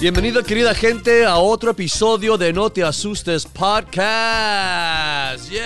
Bienvenido querida gente a otro episodio de No Te Asustes Podcast. Yes.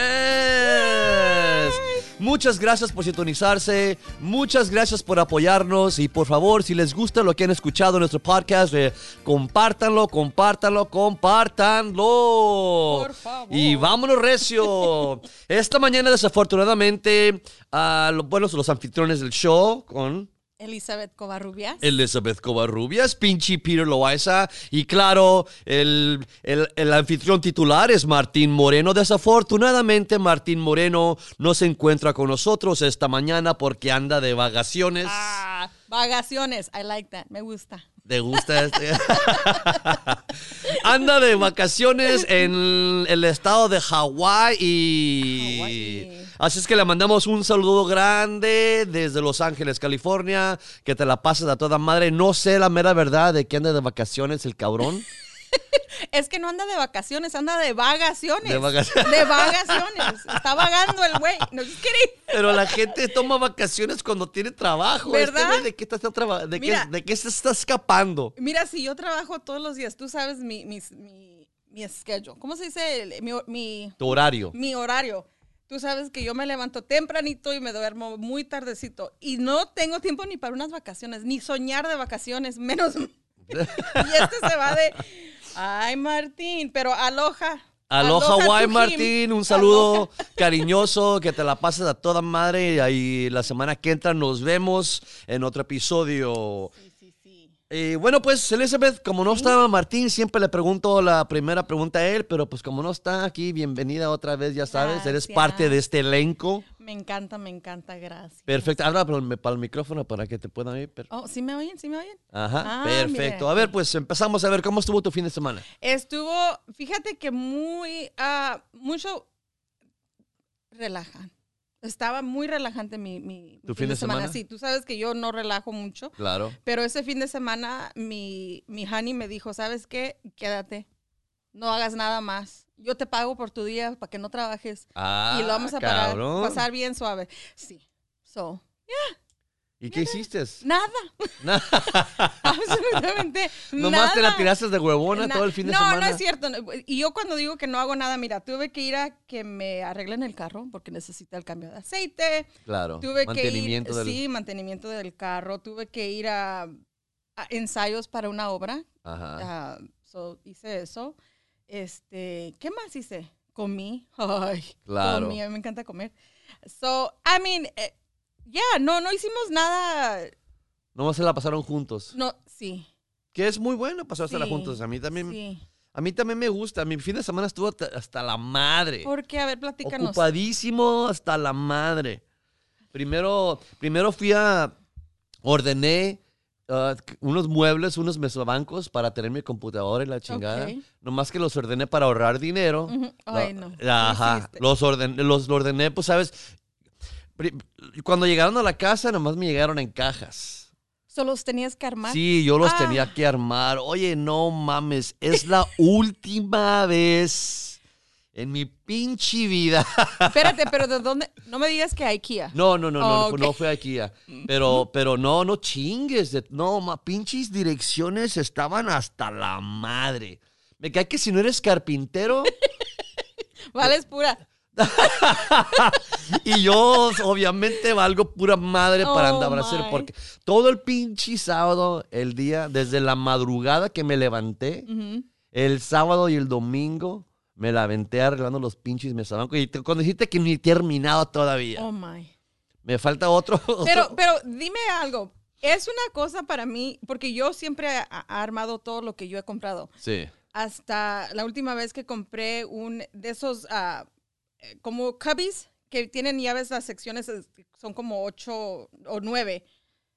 Muchas gracias por sintonizarse, muchas gracias por apoyarnos y por favor, si les gusta lo que han escuchado en nuestro podcast, eh, compártanlo, compártanlo, compártanlo. Por favor. Y vámonos recio. Esta mañana desafortunadamente, ah, lo- bueno, los anfitriones del show con... Elizabeth Covarrubias. Elizabeth Covarrubias, Pinchi Peter Loaiza y claro, el, el- el anfitrión titular es Martín Moreno. Desafortunadamente, Martín Moreno no se encuentra con nosotros esta mañana porque anda de vacaciones. Ah, vagaciones. I like that. Me gusta. ¿Te gusta este? anda de vacaciones en el estado de Hawái y... Así es que le mandamos un saludo grande desde Los Ángeles, California. Que te la pases a toda madre. No sé la mera verdad de que anda de vacaciones el cabrón. Es que no anda de vacaciones, anda de vagaciones. De vacaciones. De vagaciones. Está vagando el güey. No. Pero la gente toma vacaciones cuando tiene trabajo. ¿Verdad? Este güey, ¿De qué, está de, qué. ¿De qué se está escapando? Mira, si yo trabajo todos los días, tú sabes mi, mi, mi, mi schedule. ¿Cómo se dice? Mi, mi, Tu horario. mi horario. Tú sabes que yo me levanto tempranito y me duermo muy tardecito. Y no tengo tiempo ni para unas vacaciones, ni soñar de vacaciones, menos. y este se va de. Ay, Martín, pero aloja. Aloha, Hawaii. Martín. Un saludo Aloha. cariñoso. Que te la pases a toda madre. Y ahí la semana que entra nos vemos en otro episodio. Sí. Eh, bueno, pues Elizabeth, como no estaba Martín, siempre le pregunto la primera pregunta a él, pero pues como no está aquí, bienvenida otra vez, ya sabes, eres parte de este elenco. Me encanta, me encanta, gracias. Perfecto, habla para el, micrófono para que te puedan oír. Oh, ¿sí me oyen? ¿Sí me oyen? Ajá, Ah, perfecto. mira. A ver, pues empezamos a ver cómo estuvo tu fin de semana. Estuvo, fíjate que muy, ah, mucho relajan. Estaba muy relajante mi, mi ¿Tu fin de semana? Sí, tú sabes que yo no relajo mucho, Claro. pero ese fin de semana mi, mi honey me dijo, ¿sabes qué? Quédate, no hagas nada más. Yo te pago por tu día para que no trabajes Ah, y lo vamos a parar- cabrón. pasar bien suave. Sí, so, ¿Y qué hiciste? nada, Na- absolutamente Nomás te la nada. tiraste de huevona Na- todo el fin de no, semana. No, es cierto. Y yo cuando digo que no hago nada, mira, tuve que ir a que me arreglen el carro porque necesita el cambio de aceite. Claro. Tuve mantenimiento que ir, del... sí, mantenimiento del carro. Tuve que ir a, a ensayos para una obra. Ajá. Ah, so, hice eso. Este, ¿qué más hice? Comí. Ay, Claro. comí. A mí me encanta comer. So, I mean, eh, ya, no, no hicimos nada. Nomás se la pasaron juntos. No, sí. Que es muy bueno pasársela sí, juntos. A mí también... Sí. A mí también me gusta. Mi fin de semana estuvo hasta- la madre. ¿Por qué? A ver, platícanos. Ocupadísimo hasta la madre. Primero, primero fui a. Ordené ah, unos muebles, unos mesobancos para tener mi computadora y la chingada. Ok. Nomás que los ordené para ahorrar dinero. Ujú. Ay, No, no. ¿Qué Ajá. Los ordené, los ordené, pues, ¿sabes? Cuando llegaron a la casa, nomás me llegaron en cajas. Solo los tenías que armar. Sí, yo los Ah. tenía que armar. Oye, no mames, es la última vez en mi pinche vida. Espérate, pero ¿de dónde? No me digas que IKEA. No, no, no, no, Oh, no, fue ya. Pero, pero no, no chingues. de- no, ma, pinches direcciones estaban hasta la madre. Me cae que si no eres carpintero Vale, es pura. y yo obviamente valgo pura madre para Oh, andar a porque todo el pinche sábado, el día, desde la madrugada que me levanté, el sábado y el domingo me la aventé arreglando los pinches mesabancos. Y te- cuando dijiste que ni he terminado todavía, Oh my. me falta otro. Pero, otro- pero dime algo. Es una cosa para mí, porque yo siempre he armado todo lo que yo he comprado. Sí. Hasta la última vez que compré un de esos ah, como cubbies que tienen llaves, las secciones son como ocho o nueve,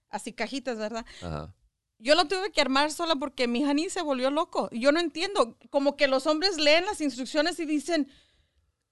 así cajitas, ¿verdad? Ajá. Yo lo tuve que armar sola porque mi Hani se volvió loco. Yo no entiendo. Como que los hombres leen las instrucciones y dicen,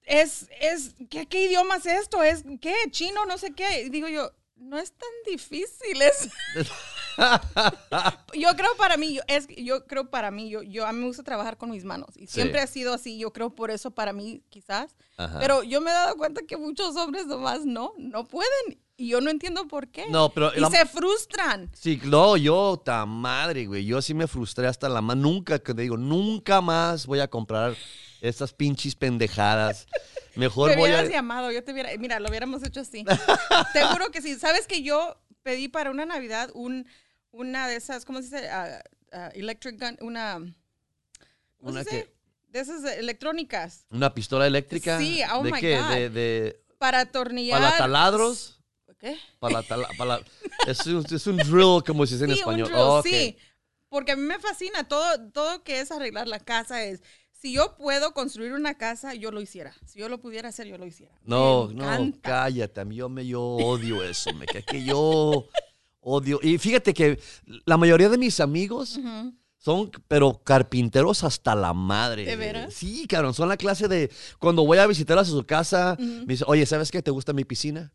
es, es, ¿qué, qué idioma es esto? ¿Es qué? ¿Chino? No sé qué. Y digo yo, no es tan difícil. Es... yo creo para mí, yo, es, yo creo para mí, yo, yo a mí me gusta trabajar con mis manos. Y Sí. siempre ha sido así. Yo creo por eso para mí, quizás. Ajá. Pero yo me he dado cuenta que muchos hombres nomás no, no pueden. Y yo no entiendo por qué. No, pero Y la- se frustran. Sí, no, yo, ta madre, güey. Yo sí me frustré hasta la más. Nunca, que te digo, nunca más voy a comprar estas pinches pendejadas. Mejor Te voy hubieras a. llamado, yo te hubiera, mira, lo hubiéramos hecho así. te juro que sí. ¿Sabes que yo pedí para una Navidad un, una de esas, ¿cómo se dice? Ah, ah, electric gun, una, ¿cómo ¿Una se dice? De esas electrónicas. ¿Una pistola eléctrica? Sí, oh ¿De my qué? God. ¿De, de Para atornillar. para taladros? ¿Qué? Para la tala- para es, un, es un drill, como se dice en español. un drill, Oh, ok. sí. Porque a mí me fascina todo, todo que es arreglar la casa es. Si yo puedo construir una casa, yo lo hiciera. Si yo lo pudiera hacer, yo lo hiciera. No, no, cállate. a mí Yo, me, yo odio eso. Me que yo odio. Y fíjate que la mayoría de mis amigos son, pero carpinteros hasta la madre. ¿De veras? Sí, cabrón. Son la clase de cuando voy a visitarlas a su casa, me dice, oye, ¿sabes qué? ¿Te gusta mi piscina?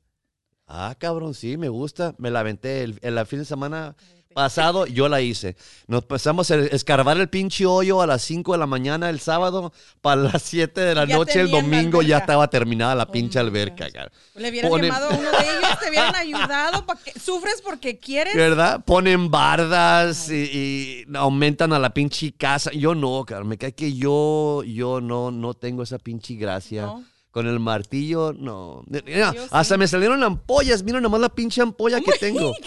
Ah, cabrón, sí, me gusta. Me la aventé el, el fin de semana pasado, yo la hice. Nos empezamos a escarbar el pinche hoyo a las 5 de la mañana el sábado, para las 7 de la Ya noche el domingo ya estaba terminada la Oh pinche alberca, cabrón. Le hubieras Ponen- llamado a uno de ellos, te hubieran ayudado. que- ¿Sufres porque quieres? ¿Verdad? Ponen bardas y, y aumentan a la pinche casa. Yo no, cabrón. Me cae que yo, yo no, no tengo esa pinche gracia. No. Con el martillo, no. Sí. hasta me salieron ampollas. Mira nomás la pinche ampolla que tengo.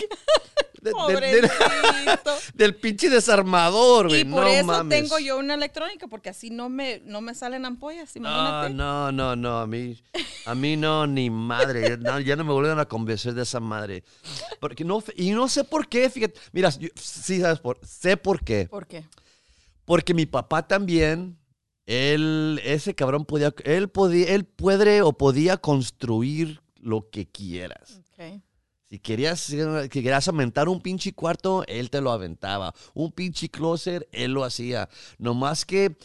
De- de- de- Pobrecito. del pinche desarmador, güey. y por no eso mames. tengo yo una electrónica, porque así no me, no me salen ampollas, No, imagínate. no, no, no, a mí, a mí no, ni madre, no, ya no me vuelven a convencer de esa madre. Porque no, y no sé por qué, fíjate, mira, yo- sí sabes por, sé por qué. ¿Por qué? Porque mi papá también, él, ese cabrón podía, él podía, él puede o podía construir lo que quieras. Ok. Si querías, que querías aumentar un pinche cuarto, él te lo aventaba. Un pinche closet, él lo hacía. No más que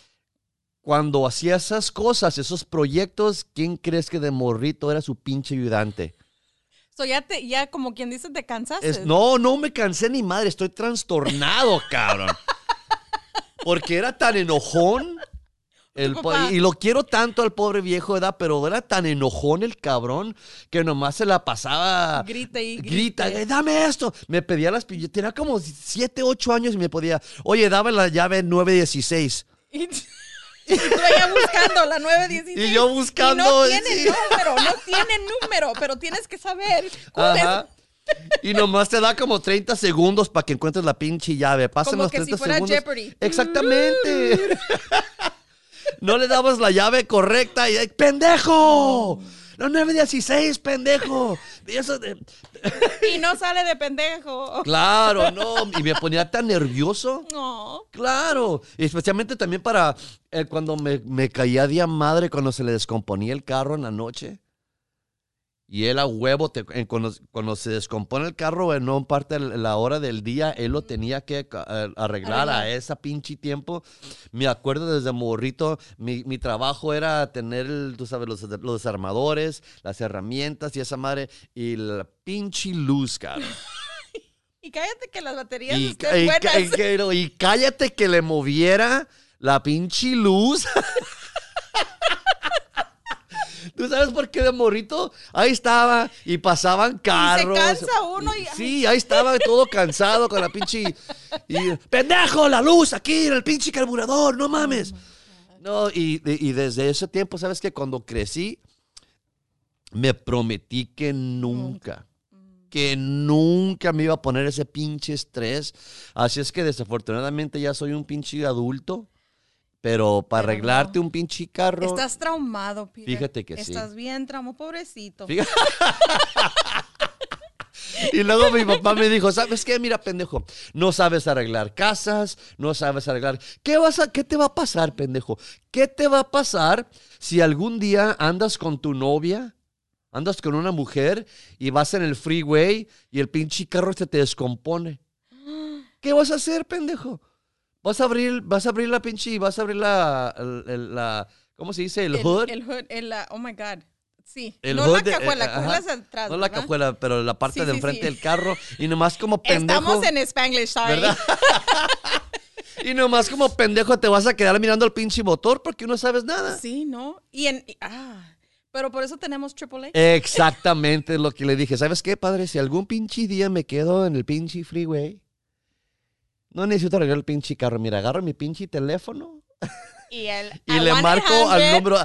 cuando hacía esas cosas, esos proyectos, ¿quién crees que de morrito era su pinche ayudante? So ya te, ya como quien dice, te cansaste. Es, no, no me cansé ni madre, estoy trastornado, cabrón. Porque era tan enojón. El y lo quiero tanto al pobre viejo, ¿verdad? Pero era tan enojón el cabrón que nomás se la pasaba. Grita y Grita, grite. "Eh, dame esto. Me pedía las pillas. Tenía como 7, 8 años y me podía. Oye, dame la llave 916. Y, y tú allá buscando la 916. Y yo buscando, Y no tiene sí. número, no tiene número, pero tienes que saber cuál Ajá. Y nomás te da como 30 segundos para que encuentres la pinche llave. Pasan Como los que si 30 fuera segundos. Jeopardy. Exactamente. no le dabas la llave correcta y ¡ay, ¡pendejo! La 916, pendejo. Y eso de-. Y no sale de pendejo. Claro, no. Y me ponía tan nervioso. No. Claro, y especialmente también para eh, cuando me, me caía día madre cuando se le descomponía el carro en la noche. Y él a huevo, te- cuando, cuando se descompone el carro, en no parte de la hora del día, él lo tenía que ca- eh, arreglar a Arreglar. esa pinche tiempo. Me acuerdo desde morrito, mi, mi trabajo era tener, el- tú sabes, los, los desarmadores, las herramientas y esa madre, y la pinche luz, cabrón. Y cállate que las baterías Y, estén y- buenas. y- y cállate que le moviera la pinche luz. ¿Tú sabes por qué de morrito? Ahí estaba y pasaban carros. cansa uno y- Sí, ahí estaba todo cansado con la pinche... Y, ¡Pendejo, la luz aquí en el pinche carburador! ¡No mames! No, y, y desde ese tiempo, ¿sabes qué? Cuando crecí, me prometí que nunca, que nunca me iba a poner ese pinche estrés. Así es que desafortunadamente ya soy un pinche adulto, pero para Pero arreglarte un pinche carro... Estás traumado, Peter. Fíjate que sí. Estás bien traumado, pobrecito. Fíjate. Y luego mi papá me dijo, ¿sabes qué? Mira, pendejo, no sabes arreglar casas, no sabes arreglar... ¿Qué, vas a, ¿Qué te va a pasar, pendejo? ¿Qué te va a pasar si algún día andas con tu novia, andas con una mujer y vas en el freeway y el pinche carro se te descompone? ¿Qué vas a hacer, pendejo? Vas a abrir, vas a abrir la pinche, vas a abrir la, la ¿cómo se dice? El, hood. El hood, el, oh my God. Sí. El no la cajuela, eh, cajuela es atrás. No la cajuela, pero la parte Sí, de enfrente sí. del carro. Y nomás como pendejo. Estamos en Spanglish, sorry. ¿Verdad? y nomás como pendejo te vas a quedar mirando el pinche motor porque no sabes nada. Sí, ¿no? Y en. y- ah. Pero por eso tenemos AAA. Exactamente lo que le dije. ¿Sabes qué, padre? Si algún pinche día me quedo en el pinche freeway, no necesito arreglar el pinche carro. Mira, agarro mi pinche teléfono Y, el, y I le marco al 100. número.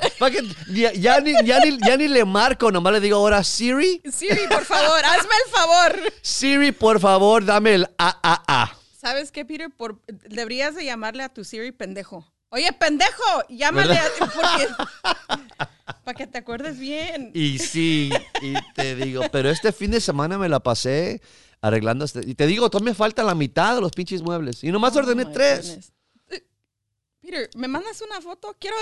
Ya ni, ya, ni, ya ni le marco, nomás le digo ahora, Siri, Siri, por favor, hazme el favor. Siri, por favor, dame el AAA. ¿Sabes qué, Peter? Por, deberías de llamarle a tu Siri pendejo. Oye, pendejo, llámale a, porque, para que te acuerdes bien. Y sí, y te digo, pero este fin de semana me la pasé arreglando. Este, y te digo, todavía me falta la mitad de los pinches muebles. Y nomás Oh, ordené tres. goodness. Eh, Peter, ¿me mandas una foto? Quiero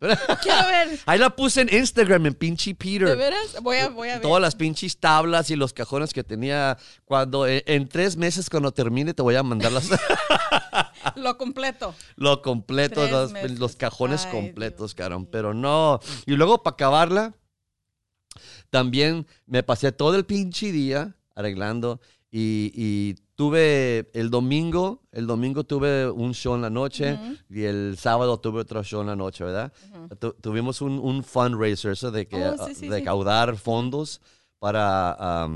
ver. Quiero ver. Ahí la puse en Instagram, en pinche ¿De Peter. veras? Voy a, voy a ver. Todas las pinches tablas y los cajones que tenía. Cuando en, en tres meses, cuando termine, te voy a mandar las, Lo completo. lo completo, los, cajones Ay, completos, mío. Pero no. Y luego, para acabarla, también me pasé todo el pinche día arreglando. Y, y tuve el domingo, el domingo tuve un show en la noche y el sábado tuve otro show en la noche, ¿verdad? Tu- tuvimos un, un fundraiser, eso de que Oh, sí, sí, sí. recaudar fondos para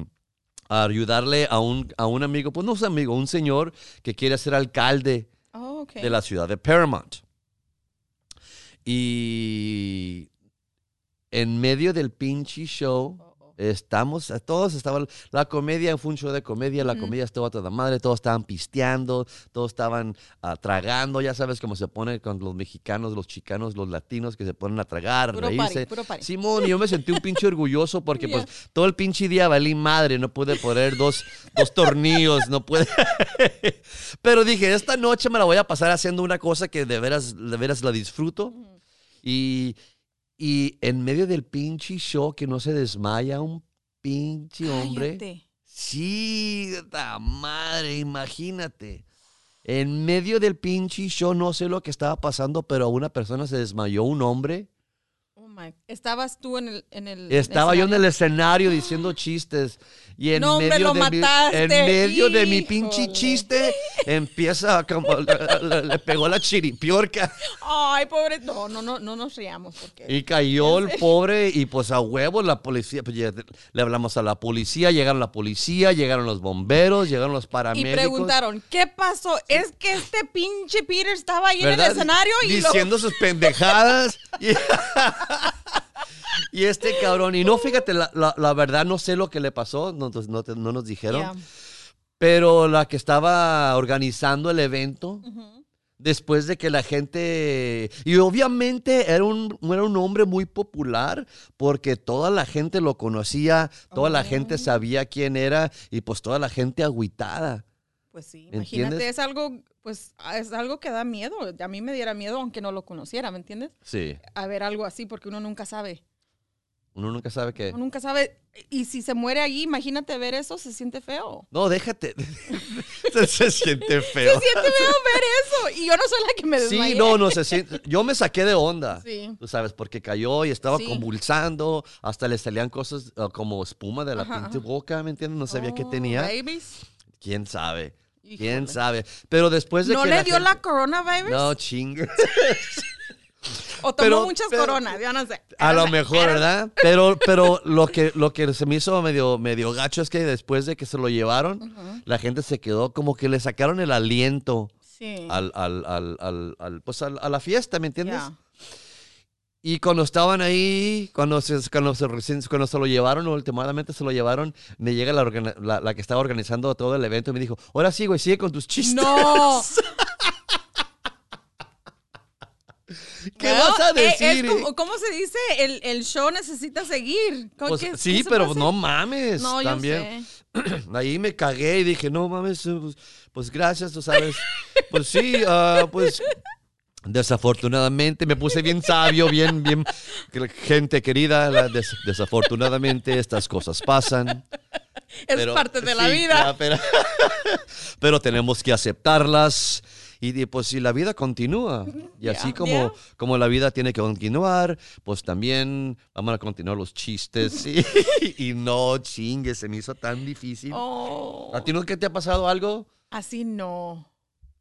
ayudarle a un, a un amigo, pues no es amigo, un señor que quiere ser alcalde Oh, de la ciudad de Paramount. Y en medio del pinche show, oh. Estamos, todos estaban, la comedia fue un show de comedia, la comedia estuvo a toda madre, todos estaban pisteando, todos estaban ah, tragando, ya sabes cómo se pone con los mexicanos, los chicanos, los latinos que se ponen a tragar, Puro reírse. party, puro party. Simón, y yo me sentí un pinche orgulloso porque Yeah. pues todo el pinche día valí madre, no pude poner dos, dos tornillos, no pude. Pero dije, esta noche me la voy a pasar haciendo una cosa que de veras, de veras la disfruto. Y, y en medio del pinche show que no se desmaya un pinche hombre. Cállate. Sí, ta madre, imagínate. En medio del pinche show, no sé lo que estaba pasando, pero una persona se desmayó, un hombre. Oh my. ¿Estabas tú en el, en el Estaba yo en el escenario diciendo chistes y en No, medio de mi, en medio de mi pinche chiste empieza a como- le, le pegó la chiripiorca Ay, pobre. No, no, no, no nos riamos porque. y cayó el pobre y pues a huevo la policía pues, le hablamos a la policía, llegaron la policía, llegaron los bomberos, llegaron los Y paramédicos. preguntaron, ¿qué pasó? Es que este pinche Peter estaba ahí en el escenario y lo- diciendo sus pendejadas. y, y este cabrón, y no, fíjate, la, la- la verdad no sé lo que le pasó, no, pues, no nos dijeron, Yeah. pero la que estaba organizando el evento, después de que la gente, y obviamente era un, era un hombre muy popular, porque toda la gente lo conocía, toda la gente sabía quién era, y pues toda la gente agüitada. Pues sí, ¿Entiendes? imagínate, es algo, pues, es algo que da miedo. A mí me diera miedo aunque no lo conociera, ¿me entiendes? Sí, A ver algo así porque uno nunca sabe. Uno nunca sabe qué. Uno nunca sabe. Y si se muere allí, imagínate ver eso, se siente feo. No, déjate. se, se siente feo. Se siente feo ver eso. Y yo no soy la que me desmayé. Sí, no, no se siente. Yo me saqué de onda. Sí. Tú sabes, porque cayó y estaba Sí. convulsando, hasta le salían cosas ah, como espuma de la Ajá, pinche boca, ¿me entiendes? No sabía qué Oh, tenía. babies. ¿Quién sabe? ¿Quién sabe? Pero después de ¿No que le la dio gente- la coronavirus? No, chingue. o tomó pero- muchas pero- coronas, yo no sé. A lo mejor, ¿verdad? Pero, pero lo que, lo que se me hizo medio, medio gacho es que después de que se lo llevaron, Ujú. la gente se quedó como que le sacaron el aliento Sí. al, al, al, al- pues a la fiesta, ¿me entiendes? Ya. Y cuando estaban ahí, cuando se, cuando se, cuando se lo llevaron, últimamente se lo llevaron, me llega la, la, la que estaba organizando todo el evento y me dijo, ahora sí, güey, sigue con tus chistes. No. ¿Qué Bueno, vas a eh, es decir? como- ¿Cómo se dice? El, el show necesita seguir. ¿Cómo Pues, sí, qué pero no mames. No, también. yo sé. Ahí me cagué y dije, no mames, pues, pues gracias, tú sabes. Pues sí, ah, pues desafortunadamente me puse bien sabio, bien, bien, gente querida, des- desafortunadamente estas cosas pasan. Es pero- parte de la sí, vida. pero, pero tenemos que aceptarlas. Y pues si la vida continúa, y Ya, así como, ya. como la vida tiene que continuar, pues también vamos a continuar los chistes. Y, y no chingue, se me hizo tan difícil. Oh, ¿A ti nunca te ha pasado algo? así no.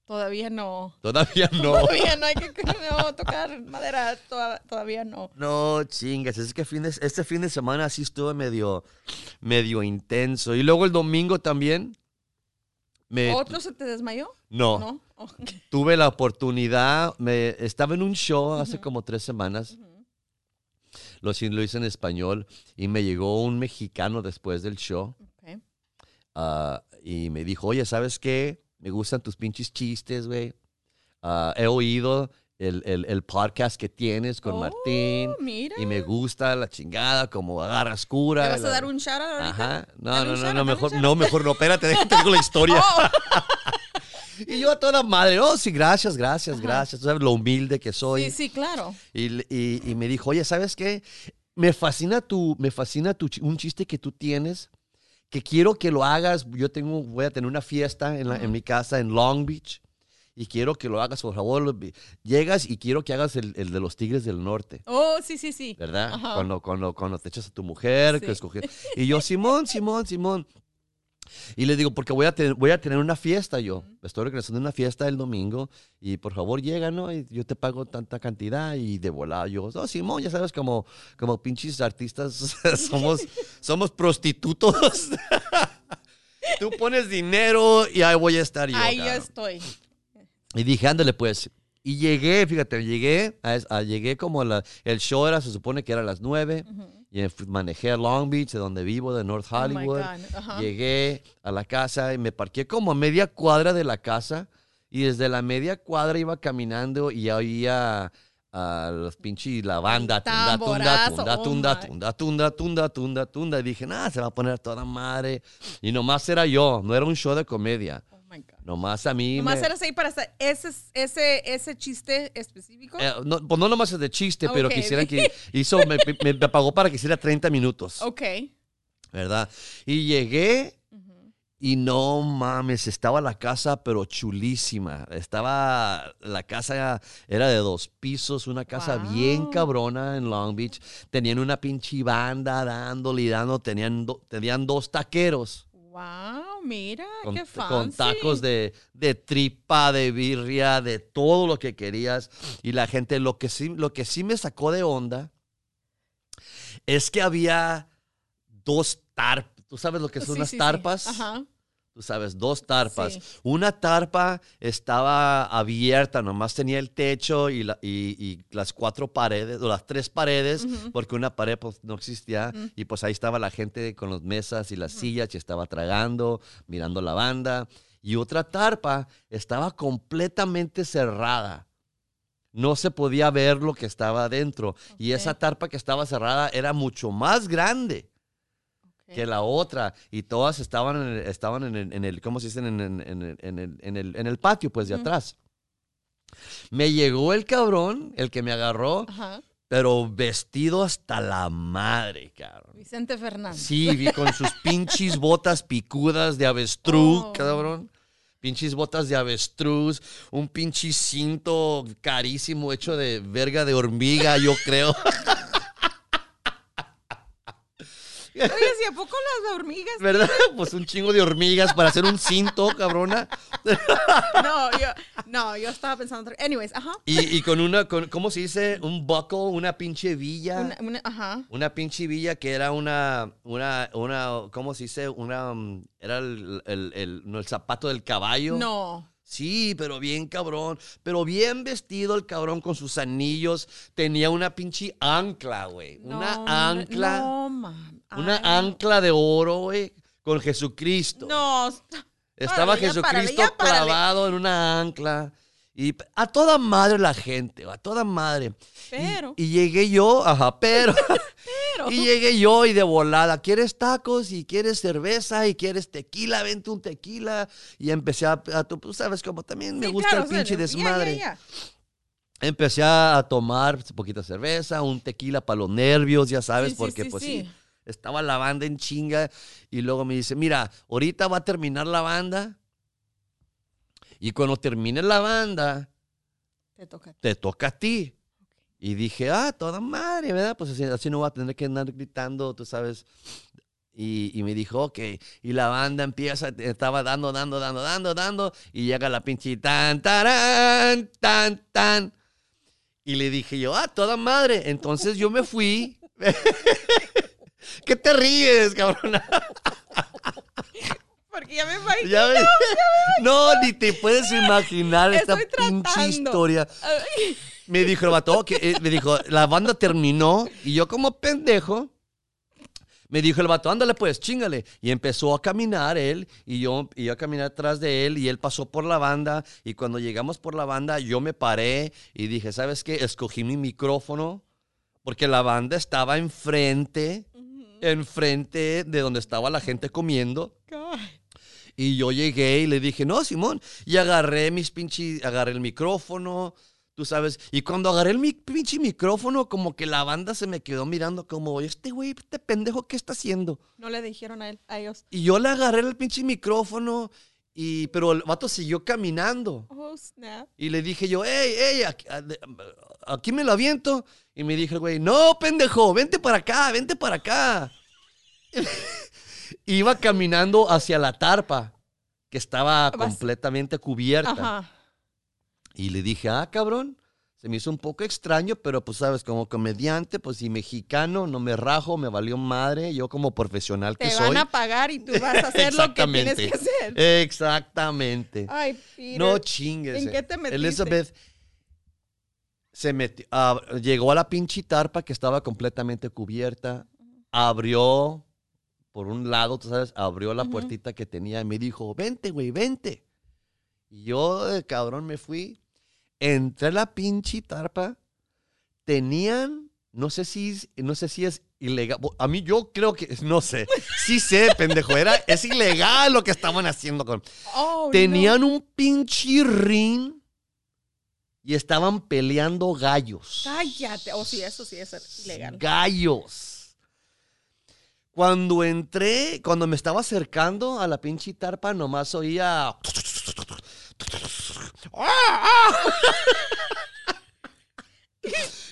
Todavía no. Todavía no. Todavía no hay que no, tocar madera. toda- Todavía no. No, chingas, es que fin de- este fin de semana así estuvo medio, medio intenso. Y luego el domingo también me ¿Otro se te desmayó? no, No. Oh, tuve la oportunidad, me estaba en un show hace como tres semanas, lo, hice- lo hice en español, y me llegó un mexicano después del show Ok. ah, y me dijo, oye, ¿sabes qué? Me gustan tus pinches chistes, güey. Ah, he oído el, el- el podcast que tienes con Oh, Martín. Mira. Y me gusta la chingada, como agarras cura. ¿Te vas a dar un shout out ahorita? Ajá. No, no, no, no, mejor, no, mejor no. Espérate, déjate tengo la historia. Oh, Y yo a toda madre, oh, sí, gracias, gracias, gracias. Tú sabes lo humilde que soy. sí, sí, claro. Y, y- y me dijo, oye, ¿sabes qué? Me fascina tu, me fascina tu, un chiste que tú tienes, que quiero que lo hagas. Yo tengo, voy a tener una fiesta en, la- en mi casa en Long Beach. Y quiero que lo hagas, por favor. Llegas y quiero que hagas el, el de los Tigres del Norte. Oh, sí, sí, sí. ¿verdad? Cuando, cuando, cuando te echas a tu mujer, que Sí. escoger. Y yo, Simón, Simón, Simón. Y le digo, porque voy a, tener, voy a tener una fiesta yo. Estoy organizando una fiesta el domingo y por favor llega, ¿no? Y yo te pago tanta cantidad y de volada yo, no, Simón, ya sabes, como, como pinches artistas somos, somos prostitutos. Tú pones dinero y ahí voy a estar yo. Ahí yo estoy. Y dije, ándale pues. Y llegué, fíjate, llegué, a, a- llegué como la, el show era, se supone que era a las 9. Y fui- manejé a Long Beach, de donde vivo, de North Oh Hollywood. Llegué a la casa y me parqué como a media cuadra de la casa. Y desde la media cuadra iba caminando y ya oía a los pinches la banda. Tunda, tunda, tamborazo, tunda, oh tunda, tunda, tunda, tunda, tunda, tunda. Y dije, nada, se va a poner toda madre. Y nomás era yo, no era un show de comedia. Oh my God. Nomás a mí Nomás me- eras ahí para hacer ese, ese, ese chiste específico. Eh, no, pues no nomás es de chiste, pero Ok. quisieran que hizo, me, me- me pagó para que hiciera 30 minutos, ok. ¿verdad? Y llegué y no mames, estaba la casa pero chulísima. Estaba, la casa era de dos pisos, una casa Wow. bien cabrona en Long Beach. Tenían una pinche banda dándole y dando, tenían, do- tenían dos taqueros. Wow, mira, Con, qué fancy. con tacos de, de tripa, de birria, de todo lo que querías. Y la gente, lo que sí, lo que sí me sacó de onda es que había dos tarpas. ¿Tú sabes lo que son Sí, unas sí, sí. tarpas? Ajá. Tú sabes, dos tarpas. Sí. Una tarpa estaba abierta, nomás tenía el techo y, la- y- y las cuatro paredes, o las tres paredes, porque una pared pues, no existía. Y pues ahí estaba la gente con las mesas y las sillas y estaba tragando, mirando la banda. Y otra tarpa estaba completamente cerrada. No se podía ver lo que estaba adentro. Y esa tarpa que estaba cerrada era mucho más grande. Que la otra y todas estaban en el, estaban en el, en el- ¿cómo se dice? En, en- en el, en el- en el- en el patio, pues, de atrás. Me llegó el cabrón, el que me agarró, Ajá. pero vestido hasta la madre, cabrón. Vicente Fernández. Sí, vi con sus pinches botas picudas de avestruz, Oh. cabrón. Pinches botas de avestruz, un pinche cinto carísimo hecho de verga de hormiga, yo creo. Oye, si a poco las hormigas. ¿Verdad? Pues un chingo de hormigas para hacer un cinto, cabrona. No, yo, no, yo estaba pensando. Anyways, ajá. Y, y con una, con, ¿cómo se dice? Un buckle, una pinche villa. Una, Una, una- ajá. pinche villa que era una, una, una, ¿cómo se dice? Una, um, era el, el, el- zapato del caballo. No. Sí, pero bien cabrón. Pero bien vestido el cabrón con sus anillos. Tenía una pinche ancla, güey. no, Una ancla. No, mam. Una Ay, ancla de oro, güey. Con Jesucristo. No. est- Estaba Jesucristo clavado en una ancla. Y a toda madre la gente, a toda madre. Y- Pero. Y, llegué yo, ajá, pero. Pero. y llegué yo y de volada, ¿quieres tacos? Y quieres cerveza y quieres tequila, vente un tequila. Y empecé a, a- tú tú sabes, como también me Sí, gusta claro, el pinche o sea, ya, desmadre. ya, ya. Empecé a tomar poquita cerveza, un tequila para los nervios, ya sabes, sí, porque sí, pues sí. Estaba la banda en chinga y luego me dice, mira, ahorita va a terminar la banda y cuando termine la banda, Te toca. te toca a ti. Y dije, ah, toda madre, ¿verdad? Pues así, así no voy a tener que andar gritando, tú sabes, Y, y me dijo, ok. Y la banda empieza, estaba dando, dando, dando, dando, dando. Y llega la pinche tan, tarán, tan, tan. Y le dije yo, ah, toda madre. Entonces yo me fui. ¿Qué te ríes, cabrona? Porque ya me imagino. Ya ves. No, ni te puedes imaginar esta Estoy pinche tratando. historia. Me dijo el vato, que, eh, me dijo, la banda terminó y yo como pendejo, me dijo el vato, ándale pues, chingale. Y empezó a caminar él y yo iba a caminar atrás de él y él pasó por la banda y cuando llegamos por la banda yo me paré y dije, ¿sabes qué? Escogí mi micrófono porque la banda estaba enfrente, enfrente de donde estaba la gente comiendo. God. Y yo llegué y le dije, no, Simón. Y agarré mis pinches, agarré el micrófono, tú sabes. Y cuando agarré el mi, pinche micrófono, como que la banda se me quedó mirando como, este güey, este pendejo, ¿qué está haciendo? No le dijeron a él, a ellos. Y yo le agarré el pinche micrófono, y, pero el vato siguió caminando. Oh, snap. Y le dije yo, hey, hey, aquí, aquí me lo aviento. Y me dijo el güey, no, pendejo, vente para acá, vente para acá. Iba caminando hacia la tarpa, que estaba completamente cubierta. Ajá. Y le dije, ah, cabrón. Se me hizo un poco extraño, pero pues sabes, como comediante, pues y mexicano, no me rajo, me valió madre. Yo como profesional que Te soy. van a pagar y tú vas a hacer lo que tienes que hacer. Exactamente. Ay, Peter. No chingues. ¿En qué te metiste? Elizabeth se metió, ah, llegó a la pinche tarpa que estaba completamente cubierta, abrió por un lado, tú sabes, abrió la puertita que tenía y me dijo, vente, güey, vente. Y yo, de cabrón, me fui, entré a la pinche tarpa, tenían, no sé si, es- no sé si es ilegal, a mí yo creo que, no sé, sí sé, pendejo, era, es ilegal lo que estaban haciendo con... Oh, no. Tenían un pinche ring y estaban peleando gallos. Cállate. Oh, sí, eso sí es ilegal. Gallos. Cuando entré, cuando me estaba acercando a la pinche tarpa, nomás oía.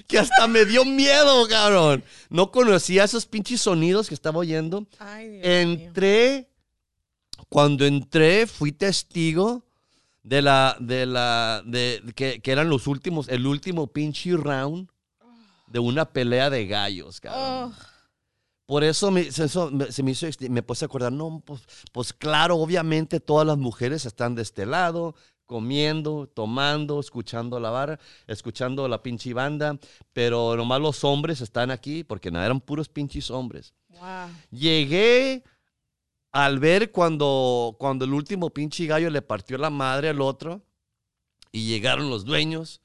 Que hasta me dio miedo, cabrón. No conocía esos pinches sonidos que estaba oyendo. Ay, Dios mío. Entré, cuando entré, fui testigo de la, de la, de, que, que eran los últimos, el último pinche round de una pelea de gallos, cabrón. Oh, Por eso, me, se, eso me- se me hizo, me puse a acordar, no, pues, pues claro, obviamente todas las mujeres están de este lado, comiendo, tomando, escuchando la barra, escuchando la pinche banda, pero nomás los hombres están aquí, porque no eran puros pinches hombres. wow. Llegué al ver cuando, cuando el último pinche gallo le partió la madre al otro y llegaron los dueños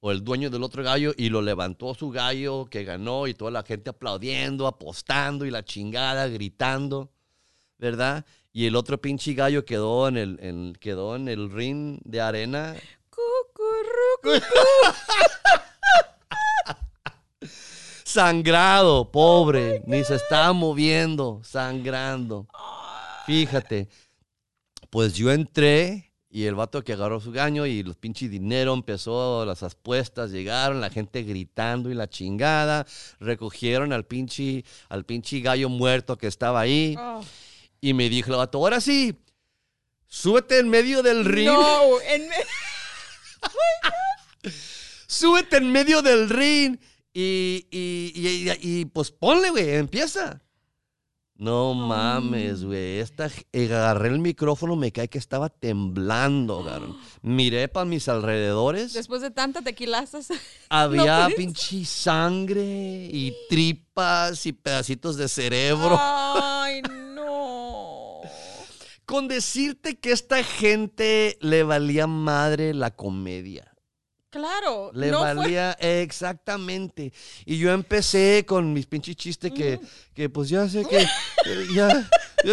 o el dueño del otro gallo y lo levantó su gallo que ganó y toda la gente aplaudiendo, apostando y la chingada, gritando, ¿verdad? Y el otro pinche gallo quedó en el, en- quedó en el ring de arena Cucurrucu. sangrado, pobre, ni se estaba moviendo, sangrando. Fíjate, pues yo entré y el vato que agarró su gaño y los pinches dinero empezó, las apuestas llegaron, la gente gritando y la chingada, recogieron al pinche, al pinche gallo muerto que estaba ahí Oh. Y me dijo el vato, ahora sí, súbete en medio del ring. No, en me- súbete en medio del ring y, y, y, pues ponle, güey, empieza. No mames, güey. Esta, agarré el micrófono, me cae que estaba temblando, cabrón. Miré para mis alrededores. después de tanta tequilazas. Había puedes. pinche sangre y tripas y pedacitos de cerebro. Ay, no. Con decirte que esta gente le valía madre la comedia. Claro. Le no fue- valía exactamente. Y yo empecé con mis pinches chistes que, que pues ya sé que eh, ya.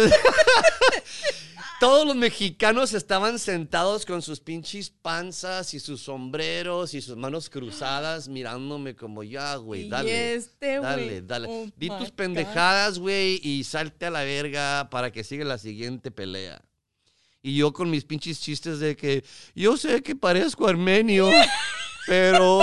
Todos los mexicanos estaban sentados con sus pinches panzas y sus sombreros y sus manos cruzadas mirándome como ya, güey, Y dale. este. Dale, dale. Oh Di tus pendejadas, güey, y salte a la verga para que siga la siguiente pelea. Y yo con mis pinches chistes de que yo sé que parezco armenio, pero,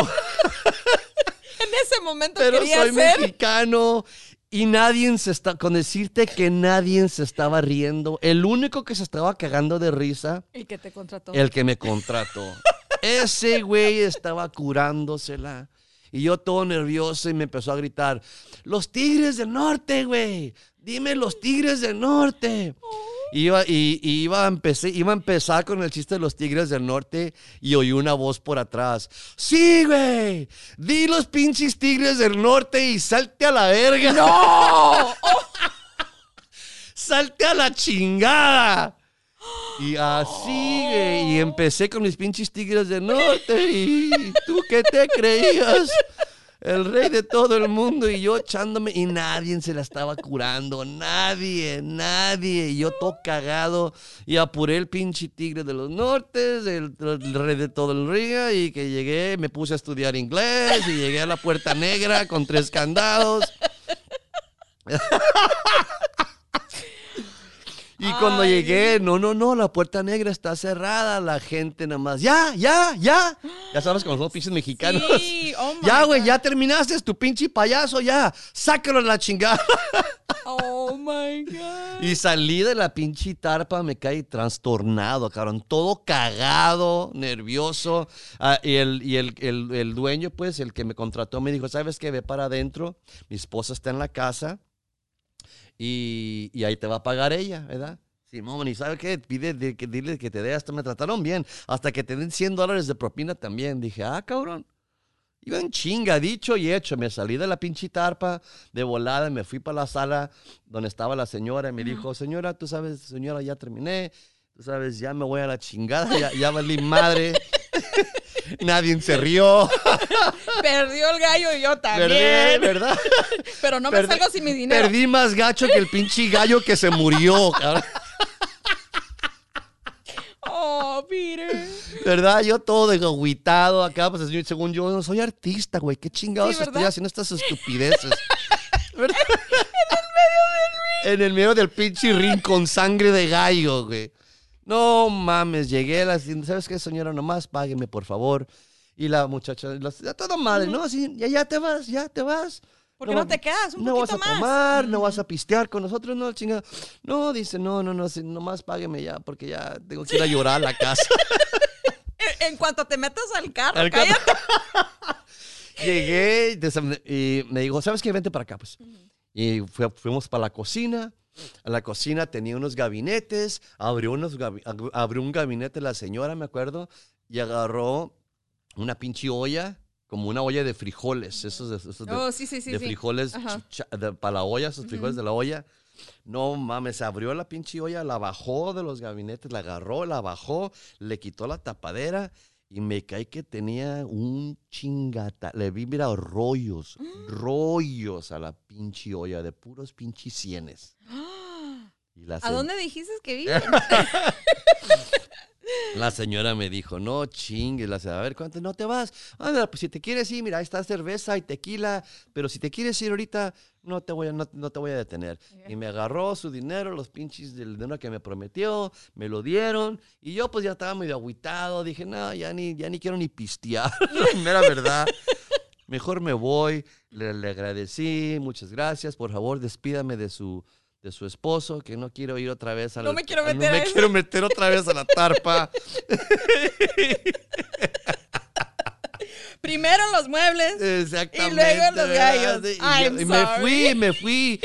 En ese momento pero quería soy ser. mexicano. Y nadie se está, con decirte que nadie se estaba riendo. El único que se estaba cagando de risa, El que te contrató. el que me contrató. Ese güey estaba curándosela. Y yo todo nervioso y me empezó a gritar, los tigres del norte, güey. Dime los tigres del norte. Iba, y, y iba, a empecé, iba a empezar con el chiste de los tigres del norte y oí una voz por atrás. Sí, güey. Di los pinches tigres del norte y salte a la verga. ¡No! salte a la chingada. Y así, güey, y empecé con mis pinches tigres del norte. Y tú qué te creías, el rey de todo el mundo. Y yo echándome, y nadie se la estaba curando, nadie, nadie. Y yo todo cagado. Y apuré el pinche tigre de los nortes, el, rey de todo el río. Y que llegué, me puse a estudiar inglés. Y llegué a la puerta negra con tres candados. Y cuando Ay. llegué, no, no, no, la puerta negra está cerrada, la gente nada más, ya, ya, ya. Ya sabes, con los pinches mexicanos. Sí, oh ya, güey, ya terminaste, tu pinche payaso, ya, sácalo a la chingada. Oh my God. Y salí de la pinche tarpa, me caí trastornado, cabrón, todo cagado, nervioso. Ah, y el, y el, el- el dueño, pues, el que me contrató, me dijo, ¿sabes qué? Ve para adentro, mi esposa está en la casa y, y ahí te va a pagar ella, ¿verdad? Simón, ¿y sabe qué? Pide, dile que te dé, hasta me trataron bien, hasta que te den 100 dólares de propina también. Dije, ah, cabrón. Iba en chinga, dicho y hecho. Me salí de la pinche tarpa de volada, me fui para la sala donde estaba la señora y me dijo, señora, tú sabes, señora, ya terminé. Tú sabes, ya me voy a la chingada, ya, ya valí madre. Nadie se rió. Perdió el gallo y yo también. ¿Verdad? Pero no me Perdí- salgo sin mi dinero. Perdí más gacho que el pinche gallo que se murió, cabrón. Oh, Peter. ¿Verdad? Yo todo agüitado acá, pues según yo, no soy artista, güey. ¿Qué chingados Sí, estoy haciendo estas estupideces? ¿Verdad? en el medio del pinche ring con sangre de gallo, güey. No mames, llegué a la ¿sabes qué, señora? Nomás págueme, por favor. Y la muchacha, la, toda madre, ¿no? Así, ya, ya te vas, ya te vas. ¿Por qué no te quedas un no vas a más? tomar, no vas a pistear con nosotros, no, chingada. No, dice, no, no, no, nomás págueme ya, porque ya tengo que ir a llorar a la casa. En- En cuanto te metas al carro, Al carro. cállate. Llegué y me dijo, ¿sabes qué? Vente para acá, pues. Y fui- fuimos para la cocina. En la cocina tenía unos gabinetes. Abrió, unos gabi- abrió un gabinete la señora, me acuerdo, y agarró una pinche olla, como una olla de frijoles. Esos de, esos de- Oh, sí, sí, sí. de frijoles para la olla, esos frijoles de la olla. No mames, abrió la pinche olla, la bajó de los gabinetes, la agarró, la bajó, le quitó la tapadera y me caí que tenía un chingata. Le vi, mira, rollos, rollos a la pinche olla de puros pinches la ¿A dónde dijiste que viven? La señora me dijo, no chingues, la señora, a ver, ¿cuánto? No te vas. Anda, pues si te quieres ir, mira, ahí está cerveza y tequila, pero si te quieres ir ahorita, no te voy a, no, no te voy a detener. Y me agarró su dinero, los pinches del dinero que me prometió, me lo dieron, y yo pues ya estaba medio agüitado, dije, no, ya ni, ya ni quiero ni pistear, mera verdad. Mejor me voy, le, le agradecí, muchas gracias, por favor, despídame de su, de su esposo, que no quiero ir otra vez a No la- me quiero no meter me quiero meter otra vez a la tarpa. Primero los muebles. Exactamente. Y luego los gallos. Sí, Y, me fui, me fui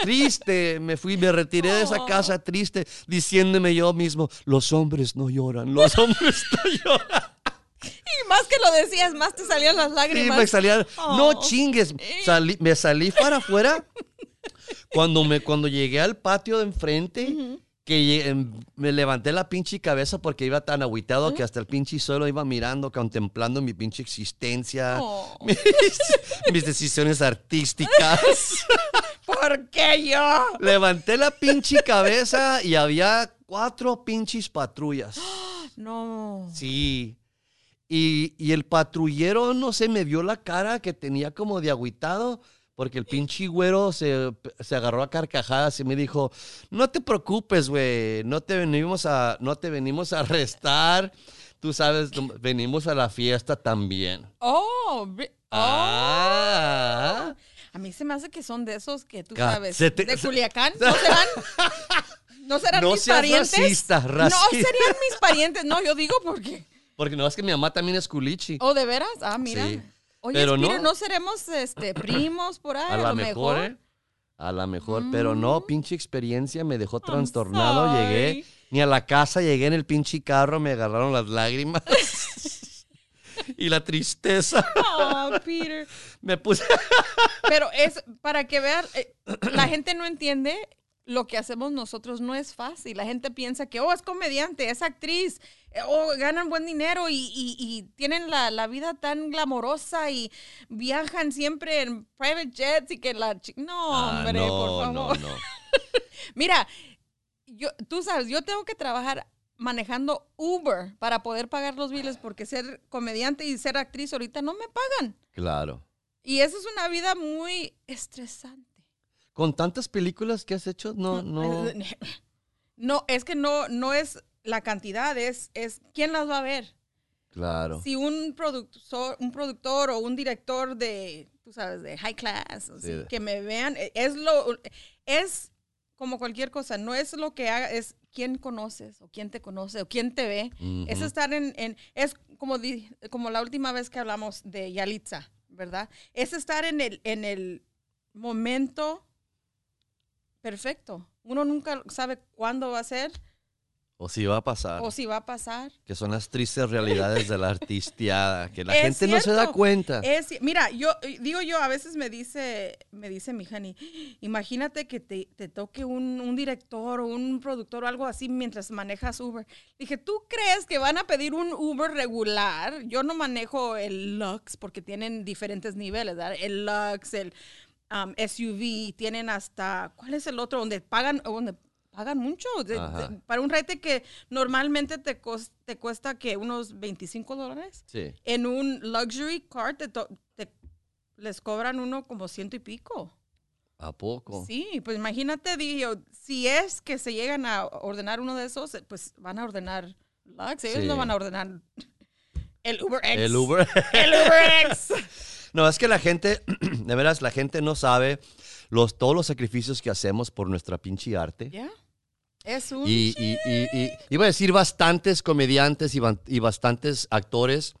triste, me fui, me retiré de esa Oh. casa triste, diciéndome yo mismo, los hombres no lloran, los hombres no lloran. Y más que lo decías, más te salían las Sí, lágrimas. me salía, Oh. no chingues, salí- me salí para afuera cuando, me, cuando llegué al patio de enfrente. Que em, me levanté la pinche cabeza porque iba tan agüitado que hasta el pinche suelo iba mirando, contemplando mi pinche existencia, Oh. mis, mis decisiones artísticas. ¿Por qué yo? Levanté la pinche cabeza y había cuatro pinches patrullas. No. Sí. Y, y el patrullero, no sé, me vio la cara que tenía como de agüitado, porque el pinche güero se, se agarró a carcajadas y me dijo, no te preocupes, güey, no te venimos a, no te venimos a arrestar, tú sabes, venimos a la fiesta también. Oh, oh. Ah. A mí se me hace que son de esos que tú Ca- sabes. te- de Culiacán. ¿No serán? ¿No serán No mis seas parientes? racista, No serían mis parientes. No, yo digo porque. Porque no es que mi mamá también es culichi. ¿O de veras? Ah, mira. Sí. Oye, Pero no. no. seremos este, primos por ahí. a lo mejor, ¿eh? A lo mejor, pero no, pinche experiencia me dejó trastornado. Llegué, ni a la casa llegué en el pinche carro, me agarraron las lágrimas. y la tristeza. Oh, Peter. Me puse. Pero es para que vean, eh, la gente no entiende lo que hacemos nosotros no es fácil. La gente piensa que, oh, es comediante, es actriz, eh, oh, ganan buen dinero y, y- y tienen la, la vida tan glamorosa y viajan siempre en private jets y que la... No, Ah, hombre, por favor. no, no. Mira, yo, tú sabes, yo tengo que trabajar manejando Uber para poder pagar los biles porque ser comediante y ser actriz ahorita no me pagan. Claro. Y eso es una vida muy estresante. Con tantas películas que has hecho, no, no. No, es que no, no es la cantidad, es, es quién las va a ver. Claro. Si un productor, un productor o un director de, tú sabes, de high class, así, que me vean, e- es lo, es como cualquier cosa, no es lo que haga, es quién conoces o quién te conoce o quién te ve. Es estar en, en- es como, di- como la última vez que hablamos de Yalitza, ¿verdad? Es estar en el, en el momento perfecto. Uno nunca sabe cuándo va a ser O si va a pasar. o si va a pasar. Que son las tristes realidades de la artisteada. Que la Es gente no se da cuenta. Es, mira, yo eh, digo yo, a veces me dice, me dice mi honey, imagínate que te, te toque un, un director o un productor o algo así mientras manejas Uber. Dije, ¿tú crees que van a pedir un Uber regular? Yo no manejo el Lux porque tienen diferentes niveles, ¿verdad? El Lux, el um, SUV, tienen hasta, ¿cuál es el otro? Donde pagan, donde pagan mucho. De- Ajá. de- para un rete que normalmente te, cos- te cuesta que unos 25 dólares Sí. en un luxury car te, les cobran uno como ciento y pico. ¿A poco? Sí, pues imagínate, dije yo, si es que se llegan a ordenar uno de esos, pues van a ordenar Lux. Ellos Sí. no van a ordenar el Uber X. El Uber. El Uber X. No, es que la gente, de veras, la gente no sabe los, todos los sacrificios que hacemos por nuestra pinche arte. ¿Ya? Es un... Y, y, y, y- iba a decir bastantes comediantes y, bastantes actores.